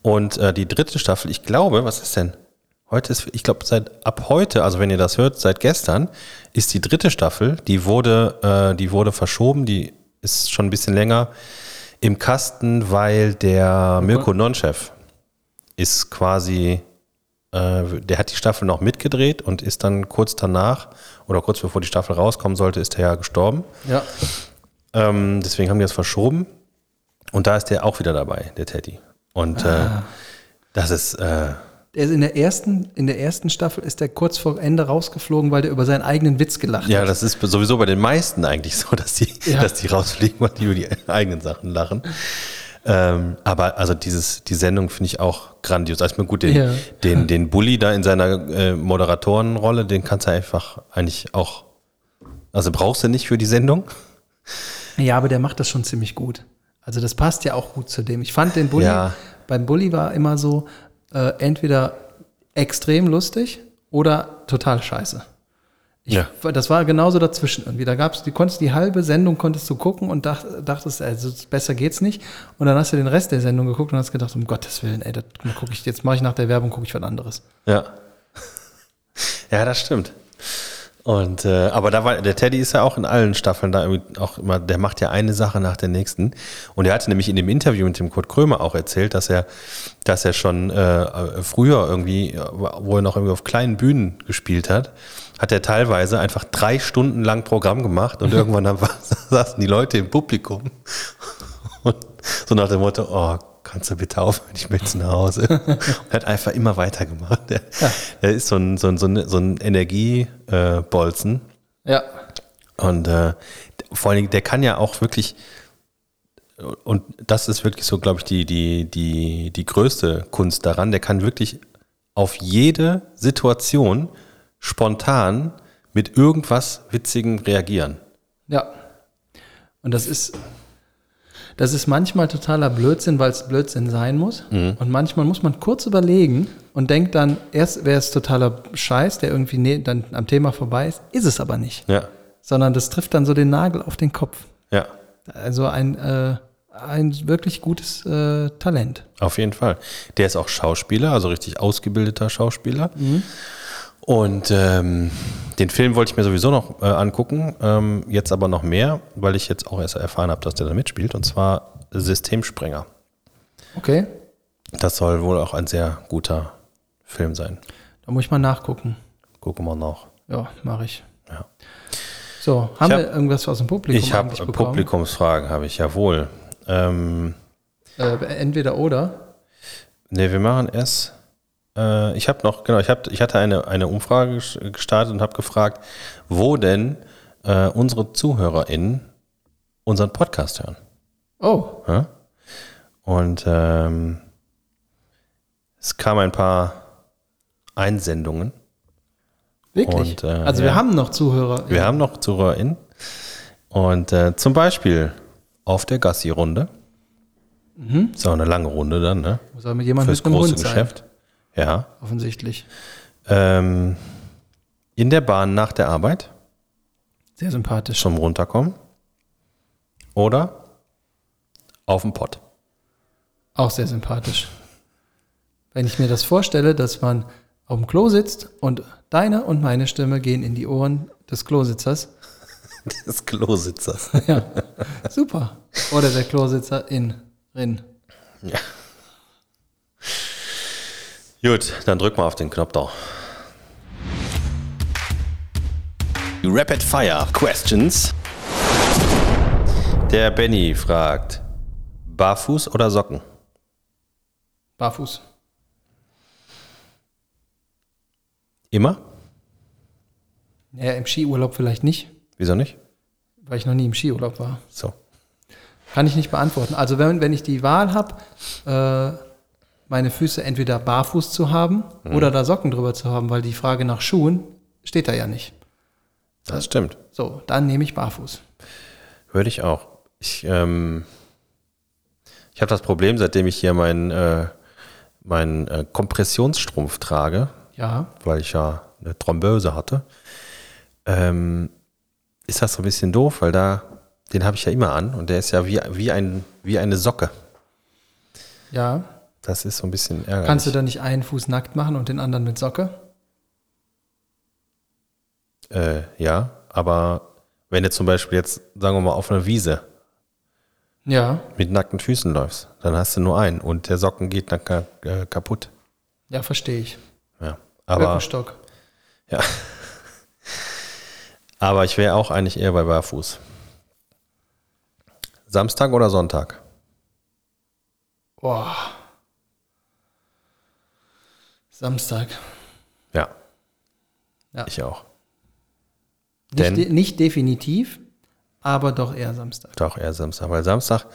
[SPEAKER 2] Und äh, die dritte Staffel, ich glaube, was ist denn? Heute ist, ich glaube, seit ab heute, also wenn ihr das hört, seit gestern, ist die dritte Staffel, die wurde, äh, die wurde verschoben, die ist schon ein bisschen länger im Kasten, weil der Mirko Nonchef ist quasi, äh, der hat die Staffel noch mitgedreht und ist dann kurz danach oder kurz bevor die Staffel rauskommen sollte, ist er ja gestorben.
[SPEAKER 1] Ja.
[SPEAKER 2] Ähm, deswegen haben die das verschoben. Und da ist der auch wieder dabei, der Teddy. Und äh, das ist, äh,
[SPEAKER 1] Ist in der ersten, in der ersten Staffel ist der kurz vor Ende rausgeflogen, weil der über seinen eigenen Witz gelacht
[SPEAKER 2] ja,
[SPEAKER 1] hat.
[SPEAKER 2] das ist sowieso bei den meisten eigentlich so, dass die,
[SPEAKER 1] Ja.
[SPEAKER 2] dass die rausfliegen, weil die über die eigenen Sachen lachen. Ähm, aber also dieses, die Sendung finde ich auch grandios. Also gut, den,
[SPEAKER 1] Ja.
[SPEAKER 2] den, den Bully da in seiner äh, Moderatorenrolle, den kannst du einfach eigentlich auch, also brauchst du nicht für die Sendung.
[SPEAKER 1] Ja, aber der macht das schon ziemlich gut. Also das passt ja auch gut zu dem. Ich fand den Bulli,
[SPEAKER 2] Ja.
[SPEAKER 1] beim Bulli war immer so, äh, entweder extrem lustig oder total scheiße. Ich,
[SPEAKER 2] Ja.
[SPEAKER 1] Das war genauso dazwischen irgendwie. Da gab's, du konntest die halbe Sendung konntest du gucken und dach, dachtest, also besser geht's nicht. Und dann hast du den Rest der Sendung geguckt und hast gedacht, um Gottes Willen, ey, das gucke ich, jetzt mache ich nach der Werbung, gucke ich was anderes.
[SPEAKER 2] Ja. [laughs] Ja, das stimmt. Und äh, aber da war der Teddy ist ja auch in allen Staffeln da irgendwie auch immer, der macht ja eine Sache nach der nächsten. Und er hatte nämlich in dem Interview mit dem Kurt Krömer auch erzählt, dass er, dass er schon äh, früher irgendwie, wo er noch irgendwie auf kleinen Bühnen gespielt hat, hat er teilweise einfach drei Stunden lang Programm gemacht und [laughs] irgendwann dann [laughs] saßen die Leute im Publikum und so nach dem Motto, oh, kannst du bitte aufhören, ich jetzt nach Hause. Und er hat einfach immer weitergemacht. Der, der ist so ein, so ein, so ein, so ein Energiebolzen.
[SPEAKER 1] Ja.
[SPEAKER 2] Und äh, vor allen Dingen, der kann ja auch wirklich, und das ist wirklich so, glaube ich, die, die, die, die größte Kunst daran, der kann wirklich auf jede Situation spontan mit irgendwas Witzigem reagieren.
[SPEAKER 1] Ja. Und das ist, das ist manchmal totaler Blödsinn, weil es Blödsinn sein muss. Und manchmal muss man kurz überlegen und denkt dann, erst wäre es totaler Scheiß, der irgendwie ne, dann am Thema vorbei ist. Ist es aber nicht.
[SPEAKER 2] Ja,
[SPEAKER 1] Sondern das trifft dann so den Nagel auf den Kopf.
[SPEAKER 2] ja.
[SPEAKER 1] Also ein, äh, ein wirklich gutes äh, Talent.
[SPEAKER 2] Auf jeden Fall. Der ist auch Schauspieler, also richtig ausgebildeter Schauspieler. Und ähm, den Film wollte ich mir sowieso noch äh, angucken, ähm, jetzt aber noch mehr, weil ich jetzt auch erst erfahren habe, dass der da mitspielt, und zwar Systemsprenger.
[SPEAKER 1] Okay,
[SPEAKER 2] Das soll wohl auch ein sehr guter Film sein.
[SPEAKER 1] da muss ich mal nachgucken.
[SPEAKER 2] Gucken wir noch.
[SPEAKER 1] Ja, mache ich.
[SPEAKER 2] Ja.
[SPEAKER 1] So, haben
[SPEAKER 2] Ich
[SPEAKER 1] wir irgendwas aus dem Publikum
[SPEAKER 2] Ich habe? Publikumsfragen, habe ich, jawohl. Ähm,
[SPEAKER 1] Äh, entweder oder.
[SPEAKER 2] Ne, wir machen erst. Äh, ich habe noch, genau, ich, hab, ich hatte eine, eine Umfrage ges- gestartet und habe gefragt, wo denn äh, unsere ZuhörerInnen unseren Podcast hören.
[SPEAKER 1] Oh,
[SPEAKER 2] Ja? Und ähm, es kamen ein paar Einsendungen.
[SPEAKER 1] wirklich?
[SPEAKER 2] Und, äh,
[SPEAKER 1] also
[SPEAKER 2] ja.
[SPEAKER 1] wir haben noch Zuhörer.
[SPEAKER 2] Wir haben noch ZuhörerInnen. Und äh, zum Beispiel auf der Gassi-Runde. Ist auch eine lange Runde dann, ne?
[SPEAKER 1] Muss aber mit jemandem
[SPEAKER 2] Fürs
[SPEAKER 1] mit
[SPEAKER 2] große
[SPEAKER 1] Hund sein.
[SPEAKER 2] Ja.
[SPEAKER 1] Offensichtlich.
[SPEAKER 2] Ähm, in der Bahn nach der Arbeit
[SPEAKER 1] Sehr sympathisch.
[SPEAKER 2] zum Runterkommen. Oder auf dem Pott.
[SPEAKER 1] Auch sehr sympathisch. Wenn ich mir das vorstelle, dass man auf dem Klo sitzt und deine und meine Stimme gehen in die Ohren des Klositzers. [laughs]
[SPEAKER 2] Des Klositzers.
[SPEAKER 1] Ja, super. Oder der Klositzer in, rin.
[SPEAKER 2] Gut, dann drück mal auf den Knopf da. Rapid Fire Questions. Der Benny fragt: Barfuß oder Socken?
[SPEAKER 1] Barfuß.
[SPEAKER 2] Immer?
[SPEAKER 1] Ja, im Skiurlaub vielleicht nicht,
[SPEAKER 2] Wieso nicht?
[SPEAKER 1] weil ich noch nie im Skiurlaub war.
[SPEAKER 2] So.
[SPEAKER 1] Kann ich nicht beantworten. Also wenn, wenn ich die Wahl habe, äh, meine Füße entweder barfuß zu haben oder da Socken drüber zu haben, weil die Frage nach Schuhen steht da ja nicht.
[SPEAKER 2] Das stimmt.
[SPEAKER 1] So, dann nehme ich barfuß.
[SPEAKER 2] Würde ich auch. Ich, ähm, ich habe das Problem, seitdem ich hier meinen äh, meinen, äh, Kompressionsstrumpf trage,
[SPEAKER 1] Ja,
[SPEAKER 2] weil ich ja eine Thrombose hatte, ähm, ist das so ein bisschen doof, weil da, den habe ich ja immer an und der ist ja wie, wie, ein, wie eine Socke.
[SPEAKER 1] ja.
[SPEAKER 2] Das ist so ein bisschen ärgerlich.
[SPEAKER 1] Kannst du da nicht einen Fuß nackt machen und den anderen mit Socke?
[SPEAKER 2] Äh, ja, aber wenn du zum Beispiel jetzt, sagen wir mal, auf einer Wiese
[SPEAKER 1] Ja,
[SPEAKER 2] mit nackten Füßen läufst, dann hast du nur einen und der Socken geht dann ka äh, kaputt.
[SPEAKER 1] ja, verstehe ich.
[SPEAKER 2] Ja, aber,
[SPEAKER 1] Birkenstock.
[SPEAKER 2] ja. [laughs] aber ich wäre auch eigentlich eher bei Barfuß. Samstag oder Sonntag?
[SPEAKER 1] Boah. Samstag.
[SPEAKER 2] Ja,
[SPEAKER 1] Ja.
[SPEAKER 2] ich auch.
[SPEAKER 1] Nicht,
[SPEAKER 2] Denn-
[SPEAKER 1] de nicht definitiv, aber doch eher Samstag.
[SPEAKER 2] Doch eher Samstag, weil Samstag,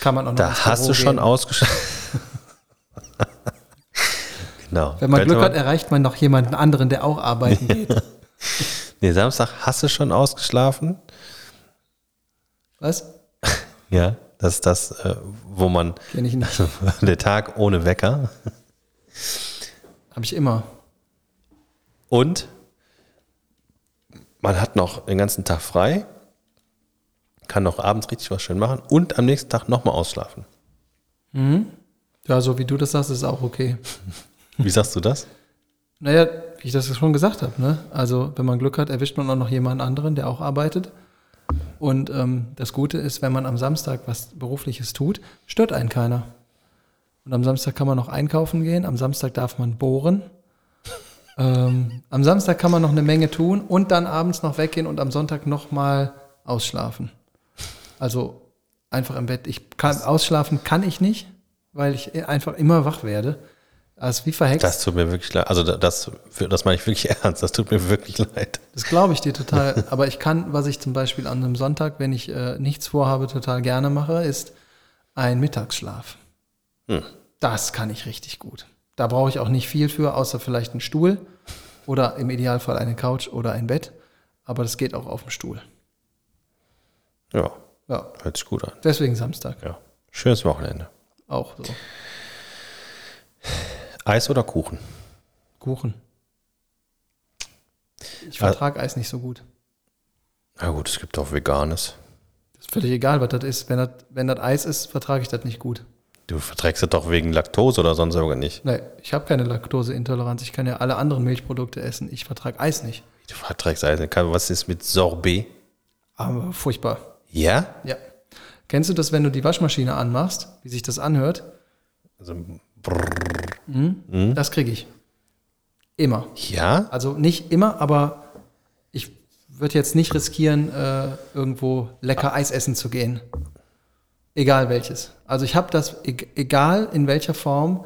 [SPEAKER 1] Kann man auch noch
[SPEAKER 2] da hast du schon
[SPEAKER 1] gehen.
[SPEAKER 2] ausgeschlafen. [laughs] genau.
[SPEAKER 1] Wenn man Glück hat, erreicht man noch jemanden anderen, der auch arbeiten [laughs] geht.
[SPEAKER 2] Nee, Samstag hast du schon ausgeschlafen.
[SPEAKER 1] Was? [laughs]
[SPEAKER 2] Ja, das ist das, äh, wo man
[SPEAKER 1] Kenne ich nicht.
[SPEAKER 2] der Tag ohne Wecker
[SPEAKER 1] Habe ich immer.
[SPEAKER 2] und man hat noch den ganzen Tag frei, kann noch abends richtig was schön machen und am nächsten Tag nochmal ausschlafen.
[SPEAKER 1] Ja, so wie du das sagst, ist auch okay. [laughs]
[SPEAKER 2] Wie sagst du das?
[SPEAKER 1] Naja, wie ich das schon gesagt habe, ne? Also, wenn man Glück hat, erwischt man auch noch jemanden anderen, der auch arbeitet. Und ähm, das Gute ist, wenn man am Samstag was Berufliches tut, stört einen keiner. Und am Samstag kann man noch einkaufen gehen, am Samstag darf man bohren. Ähm, am Samstag kann man noch eine Menge tun und dann abends noch weggehen und am Sonntag nochmal ausschlafen. Also einfach im Bett. Ich kann, ausschlafen kann ich nicht, weil ich einfach immer wach werde. Also wie verhext.
[SPEAKER 2] Das tut mir wirklich leid. Also das, das meine ich wirklich [laughs] ernst. Das tut mir wirklich leid.
[SPEAKER 1] Das glaube ich dir total. [laughs] Aber ich kann, was ich zum Beispiel an einem Sonntag, wenn ich äh, nichts vorhabe, total gerne mache, ist ein Mittagsschlaf.
[SPEAKER 2] Hm.
[SPEAKER 1] Das kann ich richtig gut. Da brauche ich auch nicht viel für, außer vielleicht einen Stuhl oder im Idealfall eine Couch oder ein Bett. Aber das geht auch auf dem Stuhl.
[SPEAKER 2] Ja,
[SPEAKER 1] Ja,
[SPEAKER 2] hört sich gut an.
[SPEAKER 1] deswegen Samstag.
[SPEAKER 2] Ja. Schönes Wochenende.
[SPEAKER 1] Auch so.
[SPEAKER 2] Eis oder Kuchen?
[SPEAKER 1] Kuchen. Ich
[SPEAKER 2] Ah.
[SPEAKER 1] vertrage Eis nicht so gut.
[SPEAKER 2] Na gut, es gibt auch Veganes.
[SPEAKER 1] Das ist völlig egal, was das ist. Wenn das, wenn das Eis ist, vertrage ich das nicht gut.
[SPEAKER 2] Du verträgst es doch wegen Laktose oder sonst irgendwas nicht.
[SPEAKER 1] Nee, ich habe keine Laktoseintoleranz. Ich kann ja alle anderen Milchprodukte essen. Ich vertrage Eis nicht.
[SPEAKER 2] Du verträgst Eis. nicht. Was ist mit Sorbet?
[SPEAKER 1] Aber furchtbar.
[SPEAKER 2] Ja?
[SPEAKER 1] Ja. Kennst du das, wenn du die Waschmaschine anmachst, wie sich das anhört?
[SPEAKER 2] Also, brrr.
[SPEAKER 1] Das kriege ich. Immer.
[SPEAKER 2] ja?
[SPEAKER 1] Also nicht immer, aber ich würde jetzt nicht riskieren, äh, irgendwo lecker Eis essen zu gehen. Egal welches. Also ich habe das, e- egal in welcher Form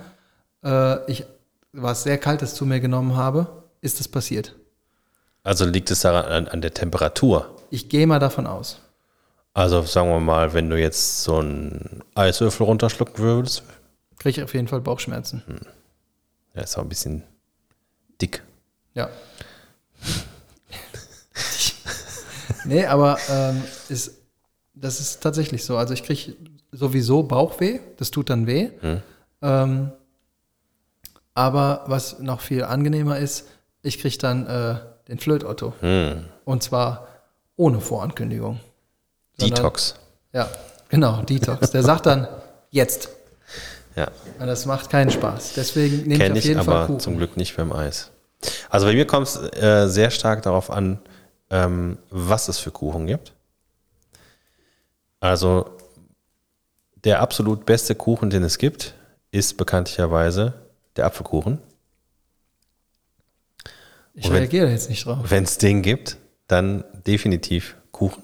[SPEAKER 1] äh, ich was sehr Kaltes zu mir genommen habe, ist das passiert.
[SPEAKER 2] Also liegt es daran an, an der Temperatur.
[SPEAKER 1] Ich gehe mal davon aus.
[SPEAKER 2] Also sagen wir mal, wenn du jetzt so einen Eiswürfel runterschlucken würdest,
[SPEAKER 1] Kriege ich auf jeden Fall Bauchschmerzen.
[SPEAKER 2] der ist auch ein bisschen dick.
[SPEAKER 1] Ja. [laughs] nee, aber ähm, ist das ist tatsächlich so. Also ich kriege sowieso Bauchweh, das tut dann weh. Ähm, aber was noch viel angenehmer ist, ich kriege dann äh, den Flötotto. Und zwar ohne Vorankündigung. Sondern-
[SPEAKER 2] Detox.
[SPEAKER 1] Ja, genau, Detox. Der sagt dann jetzt.
[SPEAKER 2] Ja.
[SPEAKER 1] Und das macht keinen Spaß. Deswegen nehme ich auf
[SPEAKER 2] ich,
[SPEAKER 1] jeden Fall
[SPEAKER 2] aber
[SPEAKER 1] Kuchen.
[SPEAKER 2] zum Glück nicht beim Eis. Also bei mir kommt es äh, sehr stark darauf an, ähm, was es für Kuchen gibt. Also der absolut beste Kuchen, den es gibt, ist bekanntlicherweise der Apfelkuchen.
[SPEAKER 1] Ich
[SPEAKER 2] wenn-
[SPEAKER 1] reagiere jetzt nicht drauf.
[SPEAKER 2] Wenn es den gibt, dann definitiv Kuchen.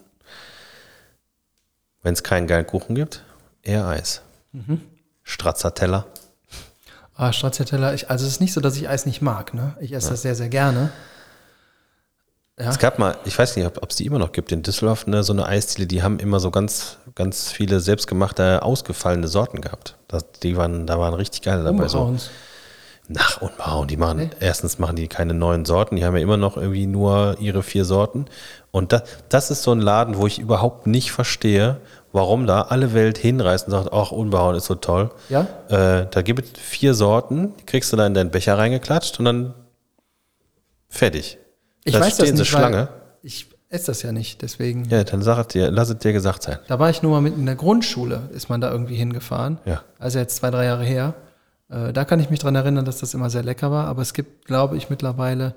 [SPEAKER 2] Wenn es keinen geilen Kuchen gibt, eher Eis.
[SPEAKER 1] Mhm.
[SPEAKER 2] Stracciatella.
[SPEAKER 1] Ah, Stracciatella, ich, also es ist nicht so, dass ich Eis nicht mag. Ne? Ich esse das sehr, sehr gerne. Ja.
[SPEAKER 2] Es gab mal, ich weiß nicht, ob es die immer noch gibt, in Düsseldorf, ne, so eine Eisdiele, die haben immer so ganz, ganz viele selbstgemachte, ausgefallene Sorten gehabt. Das, die waren, da waren richtig geile dabei. So. Nach und wow, die machen,
[SPEAKER 1] Nee.
[SPEAKER 2] erstens machen die keine neuen Sorten, die haben ja immer noch irgendwie nur ihre vier Sorten. Und das, das ist so ein Laden, wo ich überhaupt nicht verstehe, warum da alle Welt hinreißt und sagt, ach, Unbehauen ist so toll.
[SPEAKER 1] Ja?
[SPEAKER 2] Äh, da gibt es vier Sorten, die kriegst du da in deinen Becher reingeklatscht und dann fertig.
[SPEAKER 1] Ich
[SPEAKER 2] da
[SPEAKER 1] weiß das
[SPEAKER 2] stehen sie
[SPEAKER 1] nicht,
[SPEAKER 2] Schlange.
[SPEAKER 1] weil ich esse das ja nicht. Deswegen,
[SPEAKER 2] Ja, dann sag es dir, lass es dir gesagt sein.
[SPEAKER 1] da war ich nur mal mit in der Grundschule, ist man da irgendwie hingefahren.
[SPEAKER 2] Ja.
[SPEAKER 1] Also jetzt zwei, drei Jahre her. Äh, da kann ich mich dran erinnern, dass das immer sehr lecker war. Aber es gibt, glaube ich, mittlerweile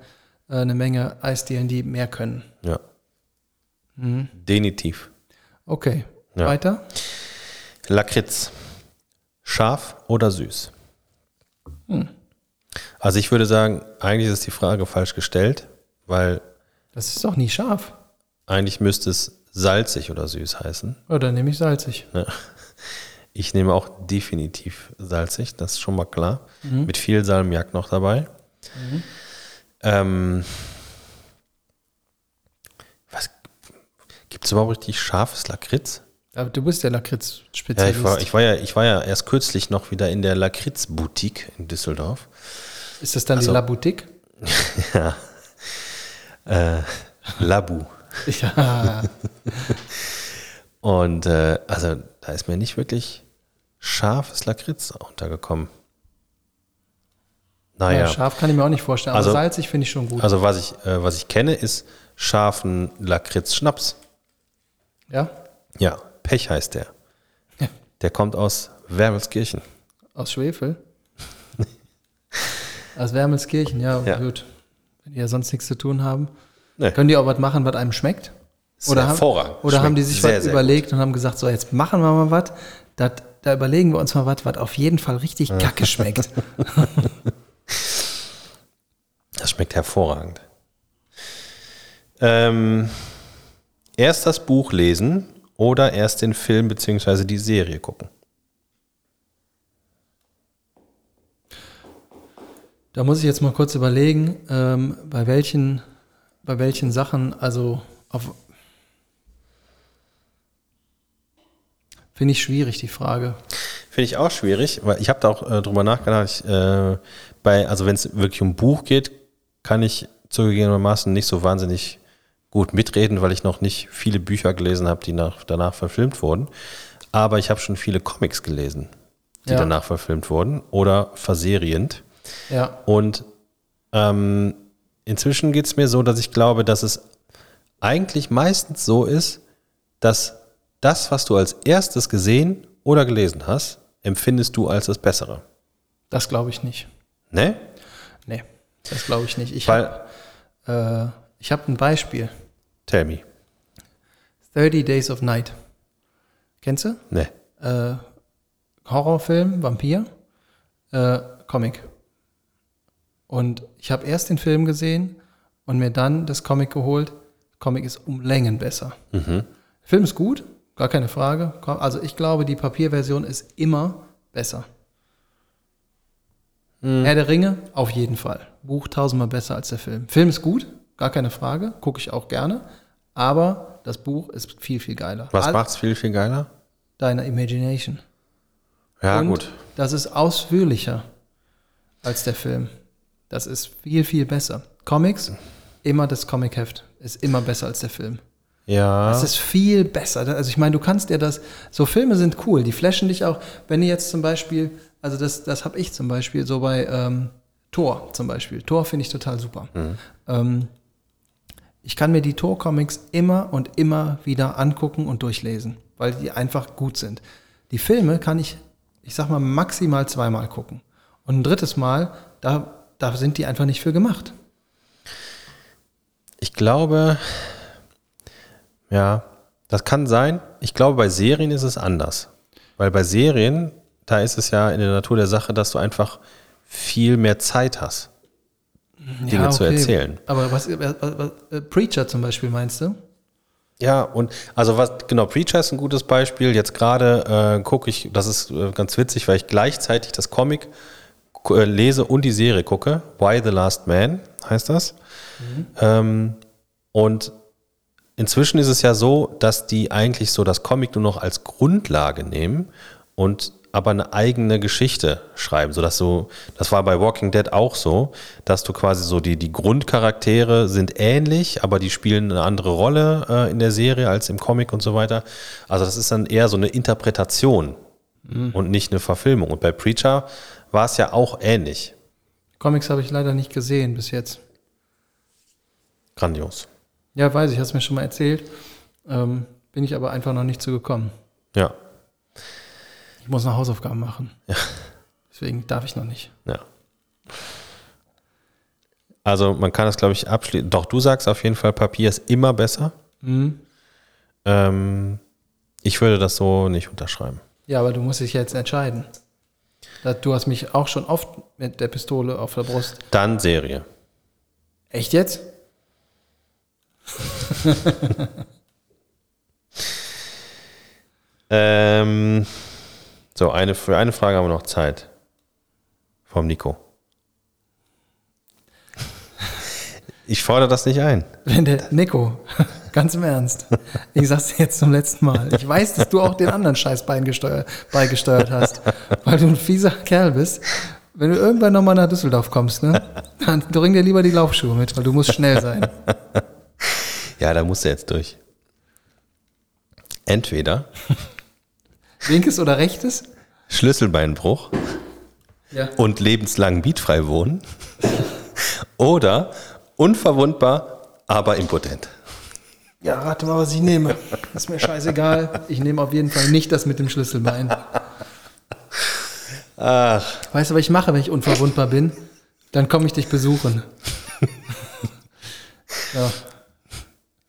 [SPEAKER 1] äh, eine Menge Eisdielen, die mehr können.
[SPEAKER 2] Ja.
[SPEAKER 1] Mhm.
[SPEAKER 2] Definitiv.
[SPEAKER 1] Okay,
[SPEAKER 2] Ja.
[SPEAKER 1] weiter.
[SPEAKER 2] Lakritz. Scharf oder süß?
[SPEAKER 1] Hm.
[SPEAKER 2] Also ich würde sagen, eigentlich ist die Frage falsch gestellt, weil
[SPEAKER 1] Das ist doch nie scharf.
[SPEAKER 2] eigentlich müsste es salzig oder süß heißen.
[SPEAKER 1] Oder nehme ich salzig.
[SPEAKER 2] Ich nehme auch definitiv salzig, das ist schon mal klar.
[SPEAKER 1] Mhm.
[SPEAKER 2] Mit viel Salmiak noch dabei. Ähm, was gibt es überhaupt richtig scharfes Lakritz?
[SPEAKER 1] Aber du bist
[SPEAKER 2] Ja,
[SPEAKER 1] Lakritz-Spezialist.
[SPEAKER 2] ich war, ich, war ja, ich war ja erst kürzlich noch wieder in der Lakritz-Boutique in Düsseldorf.
[SPEAKER 1] ist das dann
[SPEAKER 2] Also-
[SPEAKER 1] die La Boutique? [laughs]
[SPEAKER 2] Ja. Äh, Labu.
[SPEAKER 1] Ja. [laughs]
[SPEAKER 2] Und äh, also da ist mir nicht wirklich scharfes Lakritz untergekommen.
[SPEAKER 1] ja.
[SPEAKER 2] Naja,
[SPEAKER 1] Scharf kann ich mir auch nicht vorstellen. Aber
[SPEAKER 2] Also-
[SPEAKER 1] salzig finde ich schon gut.
[SPEAKER 2] also was ich, äh, was ich kenne, ist scharfen Lakritz-Schnaps.
[SPEAKER 1] ja?
[SPEAKER 2] Ja, Pech heißt der.
[SPEAKER 1] Ja.
[SPEAKER 2] Der kommt aus Wermelskirchen.
[SPEAKER 1] Aus Schwefel? Aus Wermelskirchen, ja,
[SPEAKER 2] Ja.
[SPEAKER 1] gut. Wenn die ja sonst nichts zu tun haben.
[SPEAKER 2] Nee.
[SPEAKER 1] Können die auch was machen, was einem schmeckt?
[SPEAKER 2] Ist
[SPEAKER 1] Oder, haben,
[SPEAKER 2] hervorragend.
[SPEAKER 1] oder haben
[SPEAKER 2] Schmeckt
[SPEAKER 1] die sich
[SPEAKER 2] sehr,
[SPEAKER 1] was
[SPEAKER 2] sehr
[SPEAKER 1] überlegt und haben gesagt, so jetzt machen wir mal was. Da überlegen wir uns mal was, was auf jeden Fall richtig kacke schmeckt. [laughs]
[SPEAKER 2] Das schmeckt hervorragend. Ähm, erst das Buch lesen oder erst den Film bzw. die Serie gucken.
[SPEAKER 1] Da muss ich jetzt mal kurz überlegen, ähm, bei welchen, bei welchen Sachen, also auf finde ich schwierig, die Frage.
[SPEAKER 2] Finde ich auch schwierig, weil ich habe da auch äh, drüber nachgedacht. Ich, äh, bei, also wenn es wirklich um Buch geht, kann ich zugegebenermaßen nicht so wahnsinnig gut mitreden, weil ich noch nicht viele Bücher gelesen habe, die nach, danach verfilmt wurden. Aber ich habe schon viele Comics gelesen, die
[SPEAKER 1] Ja.
[SPEAKER 2] danach verfilmt wurden oder verserient.
[SPEAKER 1] Ja,
[SPEAKER 2] Und ähm, inzwischen geht es mir so, dass ich glaube, dass es eigentlich meistens so ist, dass das, was du als erstes gesehen oder gelesen hast, empfindest du als das Bessere.
[SPEAKER 1] das glaube ich nicht.
[SPEAKER 2] Ne?
[SPEAKER 1] Nee, das glaube ich nicht. Ich habe äh, ich hab ein Beispiel.
[SPEAKER 2] tell me.
[SPEAKER 1] 30 Days of Night. Kennst du?
[SPEAKER 2] Ne.
[SPEAKER 1] Äh, Horrorfilm, Vampir, äh, Comic. Und ich habe erst den Film gesehen und mir dann das Comic geholt. Comic ist um Längen besser. Der Film ist gut, gar keine Frage. Also ich glaube, die Papierversion ist immer besser. Herr der Ringe, auf jeden Fall. Buch tausendmal besser als der Film. Film ist gut, gar keine Frage, gucke ich auch gerne. Aber das Buch ist viel, viel geiler.
[SPEAKER 2] Was
[SPEAKER 1] All-
[SPEAKER 2] macht's viel, viel geiler?
[SPEAKER 1] Deine Imagination.
[SPEAKER 2] Ja,
[SPEAKER 1] Und
[SPEAKER 2] gut.
[SPEAKER 1] Das ist ausführlicher als der Film. Das ist viel, viel besser. Comics, immer das Comicheft, ist immer besser als der Film.
[SPEAKER 2] Ja.
[SPEAKER 1] Das ist viel besser. Also ich meine, du kannst dir das, so Filme sind cool, die flashen dich auch, wenn du jetzt zum Beispiel, also das, das habe ich zum Beispiel so bei ähm, Thor zum Beispiel. Thor finde ich total super. Ähm, ich kann mir die Thor-Comics immer und immer wieder angucken und durchlesen, weil die einfach gut sind. Die Filme kann ich, ich sag mal, maximal zweimal gucken. Und ein drittes Mal, da, da sind die einfach nicht für gemacht.
[SPEAKER 2] Ich glaube, ja, das kann sein. Ich glaube, bei Serien ist es anders. Weil bei Serien, da ist es ja in der Natur der Sache, dass du einfach viel mehr Zeit hast, Dinge
[SPEAKER 1] Ja,
[SPEAKER 2] zu
[SPEAKER 1] okay.
[SPEAKER 2] erzählen.
[SPEAKER 1] Aber was, was, was äh, Preacher zum Beispiel meinst du?
[SPEAKER 2] Ja, und also was, genau, Preacher ist ein gutes Beispiel. Jetzt gerade äh, gucke ich, das ist äh, ganz witzig, weil ich gleichzeitig das Comic lese und die Serie gucke. Why the Last Man heißt das. Ähm, und inzwischen ist es ja so, dass die eigentlich so das Comic nur noch als Grundlage nehmen und aber eine eigene Geschichte schreiben, sodass so, das war bei Walking Dead auch so, dass du quasi so die, die Grundcharaktere sind ähnlich, aber die spielen eine andere Rolle äh, in der Serie als im Comic und so weiter. Also das ist dann eher so eine Interpretation und nicht eine Verfilmung. Und bei Preacher war es ja auch ähnlich.
[SPEAKER 1] Comics habe ich leider nicht gesehen bis jetzt.
[SPEAKER 2] Grandios.
[SPEAKER 1] Ja, weiß ich, hast mir schon mal erzählt. Ähm, bin ich aber einfach noch nicht zu gekommen.
[SPEAKER 2] Ja,
[SPEAKER 1] Ich muss noch Hausaufgaben machen. Deswegen darf ich noch nicht.
[SPEAKER 2] ja. Also man kann das, glaube ich, abschließen. Doch, du sagst auf jeden Fall, Papier ist immer besser. Ähm, ich würde das so nicht unterschreiben.
[SPEAKER 1] Ja, aber du musst dich jetzt entscheiden. Du hast mich auch schon oft mit der Pistole auf der Brust.
[SPEAKER 2] Dann Serie.
[SPEAKER 1] Echt jetzt? [laughs]
[SPEAKER 2] Ähm, so, eine, für eine Frage haben wir noch Zeit. Vom Nico. [laughs] Ich fordere das nicht ein.
[SPEAKER 1] Wenn der Nico, ganz im Ernst, ich sag's dir jetzt zum letzten Mal. Ich weiß, dass du auch den anderen Scheiß beigesteuert, beigesteuert hast, weil du ein fieser Kerl bist. Wenn du irgendwann nochmal nach Düsseldorf kommst, ne, dann bring dir lieber die Laufschuhe mit, weil du musst schnell sein.
[SPEAKER 2] Ja, da musst du jetzt durch. Entweder
[SPEAKER 1] Linkes oder rechtes?
[SPEAKER 2] Schlüsselbeinbruch
[SPEAKER 1] Ja.
[SPEAKER 2] und lebenslang beatfrei wohnen oder unverwundbar, aber impotent.
[SPEAKER 1] Ja, rate mal, was ich nehme. Ist mir scheißegal. Ich nehme auf jeden Fall nicht das mit dem Schlüsselbein.
[SPEAKER 2] Ach,
[SPEAKER 1] Weißt du, was ich mache, wenn ich unverwundbar bin? Dann komme ich dich besuchen. [laughs] ja.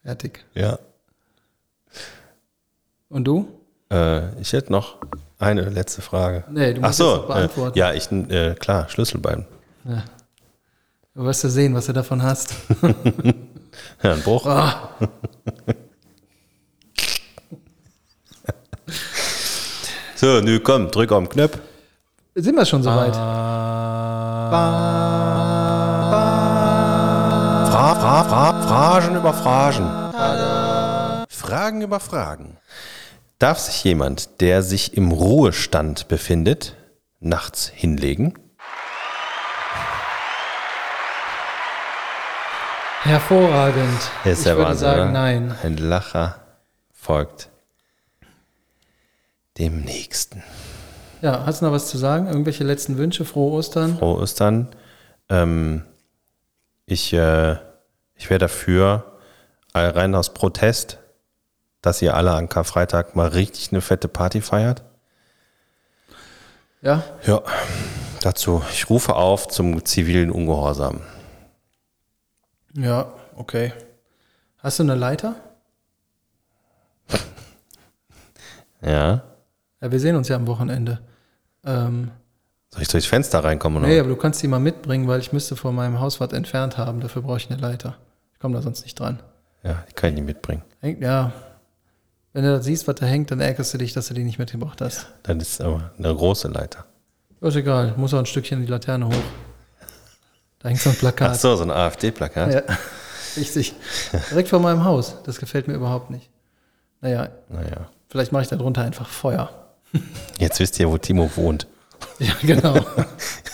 [SPEAKER 1] Fertig.
[SPEAKER 2] ja.
[SPEAKER 1] Und du?
[SPEAKER 2] Äh, ich hätte noch eine letzte Frage.
[SPEAKER 1] Nee, du musst
[SPEAKER 2] Ach so,
[SPEAKER 1] jetzt noch beantworten.
[SPEAKER 2] Äh, ja, ich, äh, klar, Schlüsselbein.
[SPEAKER 1] Du wirst ja sehen, was du davon hast. [laughs]
[SPEAKER 2] Ein Bruch.
[SPEAKER 1] Ah. [laughs]
[SPEAKER 2] So, nö, komm, drück den Knopf.
[SPEAKER 1] Sind wir schon soweit?
[SPEAKER 2] Fra, fra, fra, Fragen über Fragen. Fragen über Fragen. Darf sich jemand, der sich im Ruhestand befindet, nachts hinlegen?
[SPEAKER 1] Hervorragend.
[SPEAKER 2] Ist
[SPEAKER 1] ich
[SPEAKER 2] der
[SPEAKER 1] würde
[SPEAKER 2] Wahnsinn,
[SPEAKER 1] sagen,
[SPEAKER 2] oder?
[SPEAKER 1] nein.
[SPEAKER 2] Ein Lacher folgt dem nächsten.
[SPEAKER 1] Ja, hast du noch was zu sagen? Irgendwelche letzten Wünsche? Frohe Ostern?
[SPEAKER 2] Frohe Ostern. Ähm, ich, äh, ich wäre dafür, all- rein aus Protest, dass ihr alle an Karfreitag mal richtig eine fette Party feiert.
[SPEAKER 1] Ja?
[SPEAKER 2] Ja, dazu. Ich rufe auf zum zivilen Ungehorsam.
[SPEAKER 1] Ja, okay. Hast du eine Leiter?
[SPEAKER 2] Ja.
[SPEAKER 1] Ja, wir sehen uns ja am Wochenende. Ähm,
[SPEAKER 2] Soll ich durchs Fenster reinkommen? Oder?
[SPEAKER 1] nee, aber du kannst die mal mitbringen, weil ich müsste von meinem Haus was entfernt haben. Dafür brauche ich eine Leiter. Ich komme da sonst nicht dran.
[SPEAKER 2] Ja, die kann ich nicht mitbringen.
[SPEAKER 1] Hängt, ja. Wenn du das siehst, was da hängt, dann ärgerst du dich, dass du die nicht mitgebracht hast.
[SPEAKER 2] Das ist aber eine große Leiter.
[SPEAKER 1] Ist egal, muss auch ein Stückchen die Laterne hoch. Da hängt so ein Plakat.
[SPEAKER 2] Ach so, so ein AfD-Plakat.
[SPEAKER 1] Ja, richtig. Direkt vor meinem Haus. Das gefällt mir überhaupt nicht. Naja,
[SPEAKER 2] Naja.
[SPEAKER 1] vielleicht mache ich da drunter einfach Feuer.
[SPEAKER 2] Jetzt wisst ihr, wo Timo wohnt.
[SPEAKER 1] Ja, genau.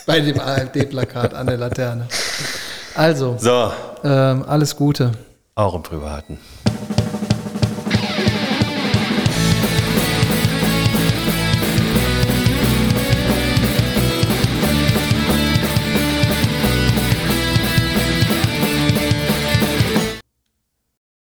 [SPEAKER 1] Bei dem AfD-Plakat an der Laterne. Also,
[SPEAKER 2] So,
[SPEAKER 1] ähm, alles Gute.
[SPEAKER 2] auch im Privaten.